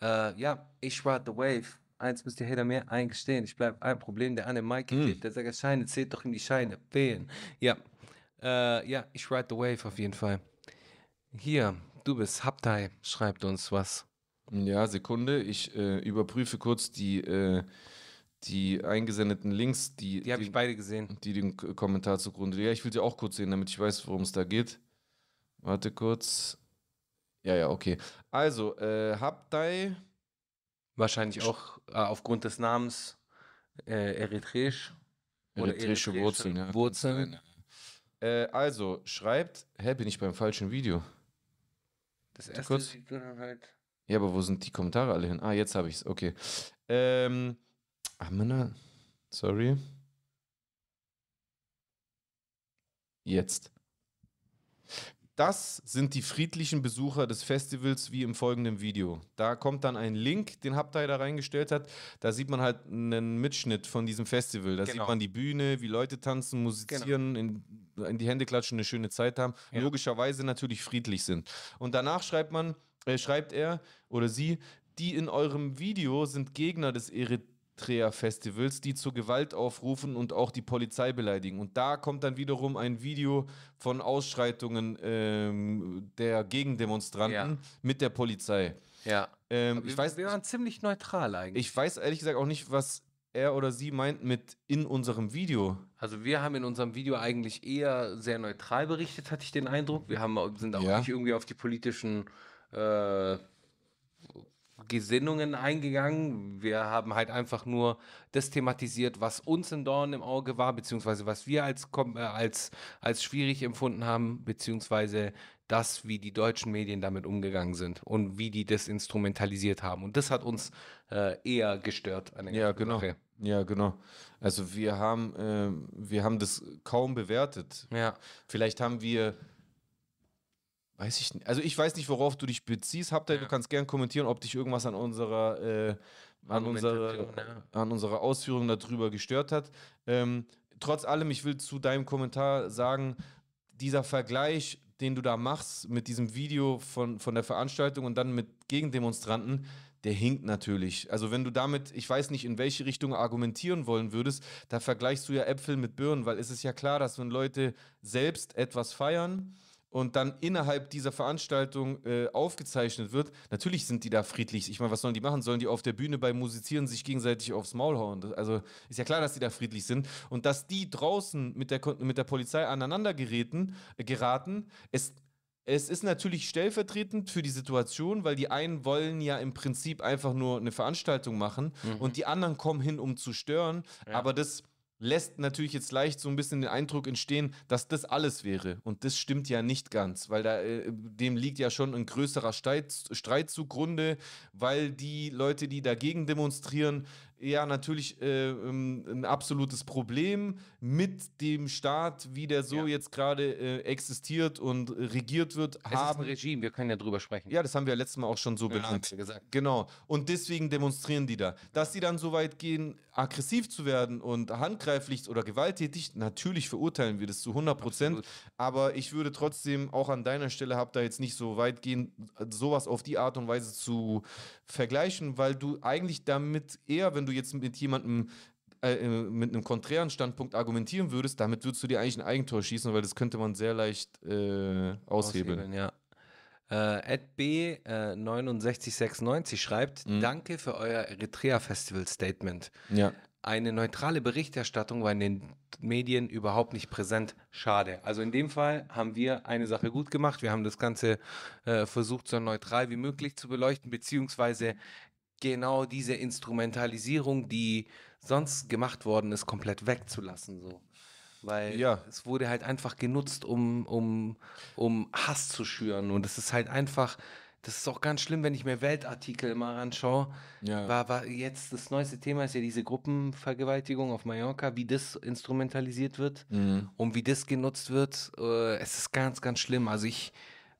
[SPEAKER 2] Äh, ja, ich ride the wave. Eins müsst ihr Hater mir eingestehen. Ich bleib ein Problem, der an dem Mike
[SPEAKER 3] Hm.
[SPEAKER 2] klebt. Der sagt, Scheine, zählt doch in die Scheine. Wählen. Ja. Äh, ja, ich ride the wave auf jeden Fall. Hier, du bist Haptai, schreibt uns was.
[SPEAKER 3] Ja, Sekunde, ich äh, überprüfe kurz die, äh, die eingesendeten Links, die,
[SPEAKER 2] Die habe ich beide gesehen.
[SPEAKER 3] die den K- Kommentar zugrunde. Ja, ich will sie auch kurz sehen, damit ich weiß, worum es da geht. Warte kurz. Ja, ja, okay. Also, äh, Habdai,
[SPEAKER 2] Wahrscheinlich auch äh, aufgrund des Namens äh, eritreisch.
[SPEAKER 3] Eritreische Wurzeln, ja.
[SPEAKER 2] Wurzeln.
[SPEAKER 3] Äh, also, schreibt, hä, bin ich beim falschen Video?
[SPEAKER 2] Das erste
[SPEAKER 3] kurz?
[SPEAKER 2] sieht dann halt.
[SPEAKER 3] Ja, aber wo sind die Kommentare alle hin? Ah, jetzt habe ich es. Okay. Ähm, Männer. Sorry. Jetzt. Das sind die friedlichen Besucher des Festivals wie im folgenden Video. Da kommt dann ein Link, den Habtai da reingestellt hat. Da sieht man halt einen Mitschnitt von diesem Festival. Da sieht
[SPEAKER 2] Genau.
[SPEAKER 3] man die Bühne, wie Leute tanzen, musizieren, in, in die Hände klatschen, eine schöne Zeit haben.
[SPEAKER 2] Ja.
[SPEAKER 3] Logischerweise natürlich friedlich sind. Und danach schreibt man, äh, schreibt er oder sie, die in eurem Video sind Gegner des Eritrea-Festivals, die zur Gewalt aufrufen und auch die Polizei beleidigen. Und da kommt dann wiederum ein Video von Ausschreitungen ähm, der Gegendemonstranten
[SPEAKER 2] Ja.
[SPEAKER 3] mit der Polizei.
[SPEAKER 2] Ja.
[SPEAKER 3] Ähm,
[SPEAKER 2] Wir,
[SPEAKER 3] ich, weiß,
[SPEAKER 2] wir waren ziemlich neutral eigentlich.
[SPEAKER 3] ich weiß ehrlich gesagt auch nicht, was er oder sie meint mit in unserem Video.
[SPEAKER 2] also wir haben in unserem Video eigentlich eher sehr neutral berichtet, hatte ich den Eindruck. Wir haben, sind auch
[SPEAKER 3] Ja.
[SPEAKER 2] nicht irgendwie auf die politischen äh, Gesinnungen eingegangen. Wir haben halt einfach nur das thematisiert, was uns ein Dorn im Auge war, beziehungsweise was wir als, äh, als, als schwierig empfunden haben, beziehungsweise das, wie die deutschen Medien damit umgegangen sind und wie die das instrumentalisiert haben. Und das hat uns äh, eher gestört an der
[SPEAKER 3] Ja, genau.
[SPEAKER 2] Sache.
[SPEAKER 3] Ja, genau. Also wir haben, ähm, wir haben das kaum bewertet.
[SPEAKER 2] Ja.
[SPEAKER 3] Vielleicht haben wir, weiß ich nicht, also ich weiß nicht, worauf du dich beziehst. Habt ihr, du kannst gern kommentieren, ob dich irgendwas an unserer, äh, an unserer,
[SPEAKER 2] Argumentation,
[SPEAKER 3] an unserer Ausführung darüber gestört hat. Ähm, trotz allem, ich will zu deinem Kommentar sagen, dieser Vergleich, den du da machst mit diesem Video von, von der Veranstaltung und dann mit Gegendemonstranten, der hinkt natürlich. Also wenn du damit, ich weiß nicht, in welche Richtung argumentieren wollen würdest, da vergleichst du ja Äpfel mit Birnen, weil es ist ja klar, dass wenn Leute selbst etwas feiern und dann innerhalb dieser Veranstaltung äh, aufgezeichnet wird, natürlich sind die da friedlich. Ich meine, was sollen die machen? Sollen die auf der Bühne beim Musizieren sich gegenseitig aufs Maul hauen? Das- Also ist ja klar, dass die da friedlich sind. Und dass die draußen mit der, mit der Polizei aneinander geraten, äh, geraten es, es ist natürlich stellvertretend für die Situation, weil die einen wollen ja im Prinzip einfach nur eine Veranstaltung machen und die anderen kommen hin, um zu stören. Aber das lässt natürlich jetzt leicht so ein bisschen den Eindruck entstehen, dass das alles wäre. Und das stimmt ja nicht ganz, weil da äh, dem liegt ja schon ein größerer Streit, Streit zugrunde, weil die Leute, die dagegen demonstrieren, ja natürlich äh, ähm, ein absolutes Problem mit dem Staat, wie der so
[SPEAKER 2] Ja.
[SPEAKER 3] jetzt gerade äh, existiert und regiert wird,
[SPEAKER 2] Es ist ein
[SPEAKER 3] haben.
[SPEAKER 2] Regime, wir können ja drüber sprechen.
[SPEAKER 3] Ja, das haben wir ja letztes Mal auch schon so
[SPEAKER 2] Ja,
[SPEAKER 3] benannt.
[SPEAKER 2] haben wir gesagt.
[SPEAKER 3] Genau. Und deswegen demonstrieren die da. Dass die dann so weit gehen, aggressiv zu werden und handgreiflich oder gewalttätig, natürlich verurteilen wir das zu 100 Prozent. Aber ich würde trotzdem auch an deiner Stelle, hab da jetzt nicht so weit gehen, sowas auf die Art und Weise zu vergleichen, weil du eigentlich damit eher, wenn du jetzt mit jemandem äh, äh, mit einem konträren Standpunkt argumentieren würdest, damit würdest du dir eigentlich ein Eigentor schießen, weil das könnte man sehr leicht äh, aushebeln.
[SPEAKER 2] ja. Äh, Ed B äh, 6996 schreibt,
[SPEAKER 3] Mhm.
[SPEAKER 2] danke für euer Eritrea Festival Statement.
[SPEAKER 3] Ja.
[SPEAKER 2] Eine neutrale Berichterstattung war in den Medien überhaupt nicht präsent. Schade. Also in dem Fall haben wir eine Sache gut gemacht. Wir haben das Ganze äh, versucht, so neutral wie möglich zu beleuchten, beziehungsweise genau diese Instrumentalisierung, die sonst gemacht worden ist, komplett wegzulassen. So. Weil
[SPEAKER 3] Ja.
[SPEAKER 2] es wurde halt einfach genutzt, um, um, um Hass zu schüren. Und es ist halt einfach, das ist auch ganz schlimm, wenn ich mir Weltartikel mal anschaue.
[SPEAKER 3] Ja.
[SPEAKER 2] War, war jetzt das neueste Thema ist ja diese Gruppenvergewaltigung auf Mallorca, wie das instrumentalisiert wird
[SPEAKER 3] Mhm.
[SPEAKER 2] und wie das genutzt wird. Äh, es ist ganz, ganz schlimm. Also ich,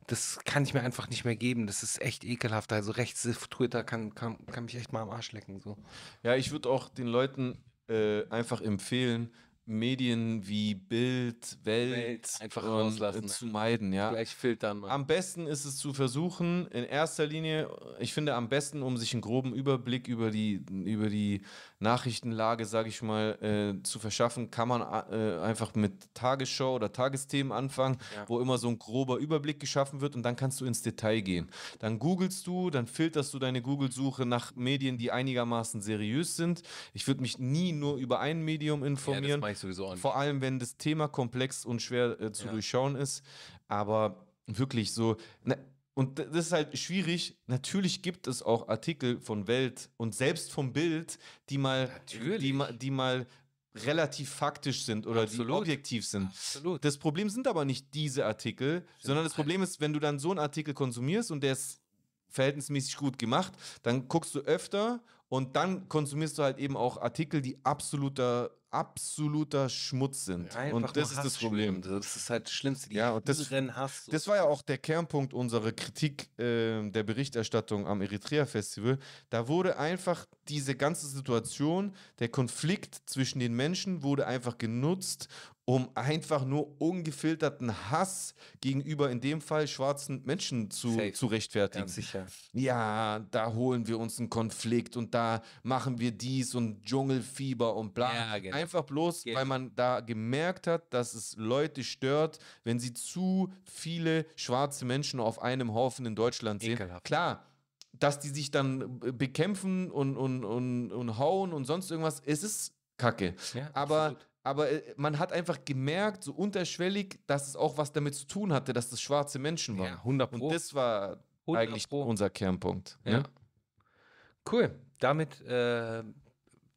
[SPEAKER 2] das kann ich mir einfach nicht mehr geben. Das ist echt ekelhaft. Also rechts Twitter kann, kann, kann mich echt mal am Arsch lecken. So.
[SPEAKER 3] Ja, ich würde auch den Leuten äh, einfach empfehlen, Medien wie Bild, Welt,
[SPEAKER 2] Welt einfach
[SPEAKER 3] und,
[SPEAKER 2] rauslassen,
[SPEAKER 3] äh,
[SPEAKER 2] ne?
[SPEAKER 3] zu meiden, ja.
[SPEAKER 2] Gleich filtern, Mann.
[SPEAKER 3] Am besten ist es zu versuchen, in erster Linie, ich finde am besten, um sich einen groben Überblick über die, über die Nachrichtenlage, sage ich mal, äh, zu verschaffen, kann man äh, einfach mit Tagesschau oder Tagesthemen anfangen,
[SPEAKER 2] Ja.
[SPEAKER 3] wo immer so ein grober Überblick geschaffen wird und dann kannst du ins Detail gehen. Dann googelst du, dann filterst du deine Google-Suche nach Medien, die einigermaßen seriös sind. Ich würde mich nie nur über ein Medium informieren.
[SPEAKER 2] Ja, das ich sowieso nicht.
[SPEAKER 3] Vor allem, wenn das Thema komplex und schwer äh, zu
[SPEAKER 2] Ja.
[SPEAKER 3] durchschauen ist. Aber wirklich so. Na, und das ist halt schwierig. Natürlich gibt es auch Artikel von Welt und selbst vom Bild, die mal, die, die mal relativ faktisch sind oder die
[SPEAKER 2] Absolut.
[SPEAKER 3] objektiv sind.
[SPEAKER 2] Absolut.
[SPEAKER 3] Das Problem sind aber nicht diese Artikel, sondern das Problem ist, wenn du dann so einen Artikel konsumierst und der ist verhältnismäßig gut gemacht, dann guckst du öfter und dann konsumierst du halt eben auch Artikel, die absoluter, absoluter Schmutz sind.
[SPEAKER 2] Einfach
[SPEAKER 3] und das ist
[SPEAKER 2] Hass
[SPEAKER 3] das Problem.
[SPEAKER 2] Das ist halt das Schlimmste. Die
[SPEAKER 3] Ja, und das-
[SPEAKER 2] Hass.
[SPEAKER 3] Das war ja auch der Kernpunkt unserer Kritik äh, der Berichterstattung am Eritrea-Festival. Da wurde einfach diese ganze Situation, der Konflikt zwischen den Menschen wurde einfach genutzt, um einfach nur ungefilterten Hass gegenüber in dem Fall schwarzen Menschen zu,
[SPEAKER 2] Safe.
[SPEAKER 3] zu rechtfertigen.
[SPEAKER 2] Ganz sicher.
[SPEAKER 3] Ja, da holen wir uns einen Konflikt und da machen wir dies und Dschungelfieber und bla.
[SPEAKER 2] Ja, genau.
[SPEAKER 3] Einfach bloß,
[SPEAKER 2] Genau.
[SPEAKER 3] weil man da gemerkt hat, dass es Leute stört, wenn sie zu viele schwarze Menschen auf einem Haufen in Deutschland sehen.
[SPEAKER 2] Ekelhaft.
[SPEAKER 3] Klar, dass die sich dann bekämpfen und, und, und, und hauen und sonst irgendwas, es ist Kacke.
[SPEAKER 2] Ja,
[SPEAKER 3] Aber,
[SPEAKER 2] absolut.
[SPEAKER 3] Aber äh, man hat einfach gemerkt, so unterschwellig, dass es auch was damit zu tun hatte, dass das schwarze Menschen waren.
[SPEAKER 2] Ja, 100 Pro.
[SPEAKER 3] Und das war
[SPEAKER 2] 100
[SPEAKER 3] eigentlich
[SPEAKER 2] Pro.
[SPEAKER 3] unser Kernpunkt.
[SPEAKER 2] Ja.
[SPEAKER 3] Ne?
[SPEAKER 2] Cool. Damit äh,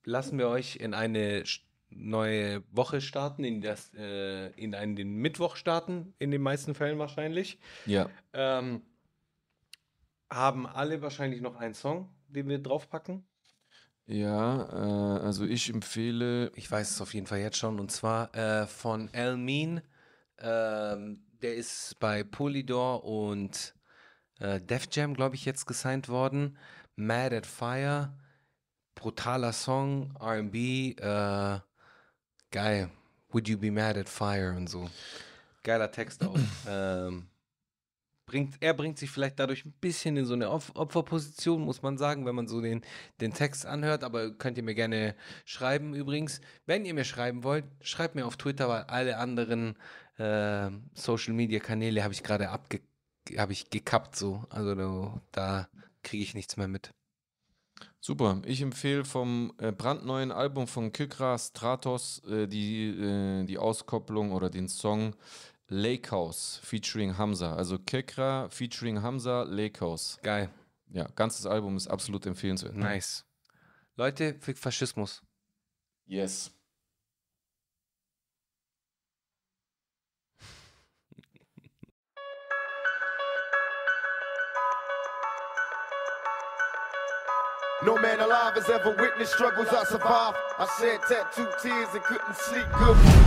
[SPEAKER 2] lassen wir euch in eine neue Woche starten, in, das, äh, in einen den Mittwoch starten, in den meisten Fällen wahrscheinlich.
[SPEAKER 3] Ja.
[SPEAKER 2] Ähm, haben alle wahrscheinlich noch einen Song, den wir draufpacken.
[SPEAKER 3] Ja, äh, also ich empfehle.
[SPEAKER 2] Ich weiß es auf jeden Fall jetzt schon. Und zwar äh, von El Mean. Ähm, der ist bei Polydor und äh, Def Jam, glaube ich, jetzt gesigned worden. Mad at Fire. Brutaler Song, RB. Äh, geil. Would you be mad at fire und so. Geiler Text auch. ähm, bringt, er bringt sich vielleicht dadurch ein bisschen in so eine Op Opferposition, muss man sagen, wenn man so den, den Text anhört. Aber könnt ihr mir gerne schreiben übrigens. Wenn ihr mir schreiben wollt, schreibt mir auf Twitter, weil alle anderen äh, Social Media Kanäle habe ich gerade abge habe ich gekappt so. Also da, da kriege ich nichts mehr mit.
[SPEAKER 3] Super. Ich empfehle vom äh, brandneuen Album von Kykra Stratos äh, die, äh, die Auskopplung oder den Song Lake House featuring Hamza. Also Kykra featuring Hamza Lake House.
[SPEAKER 2] Geil.
[SPEAKER 3] Ja, ganzes Album ist absolut empfehlenswert.
[SPEAKER 2] Nice. Leute, für Faschismus.
[SPEAKER 3] Yes.
[SPEAKER 1] No man alive has ever witnessed struggles I survived. I shed tattooed tears and couldn't sleep good.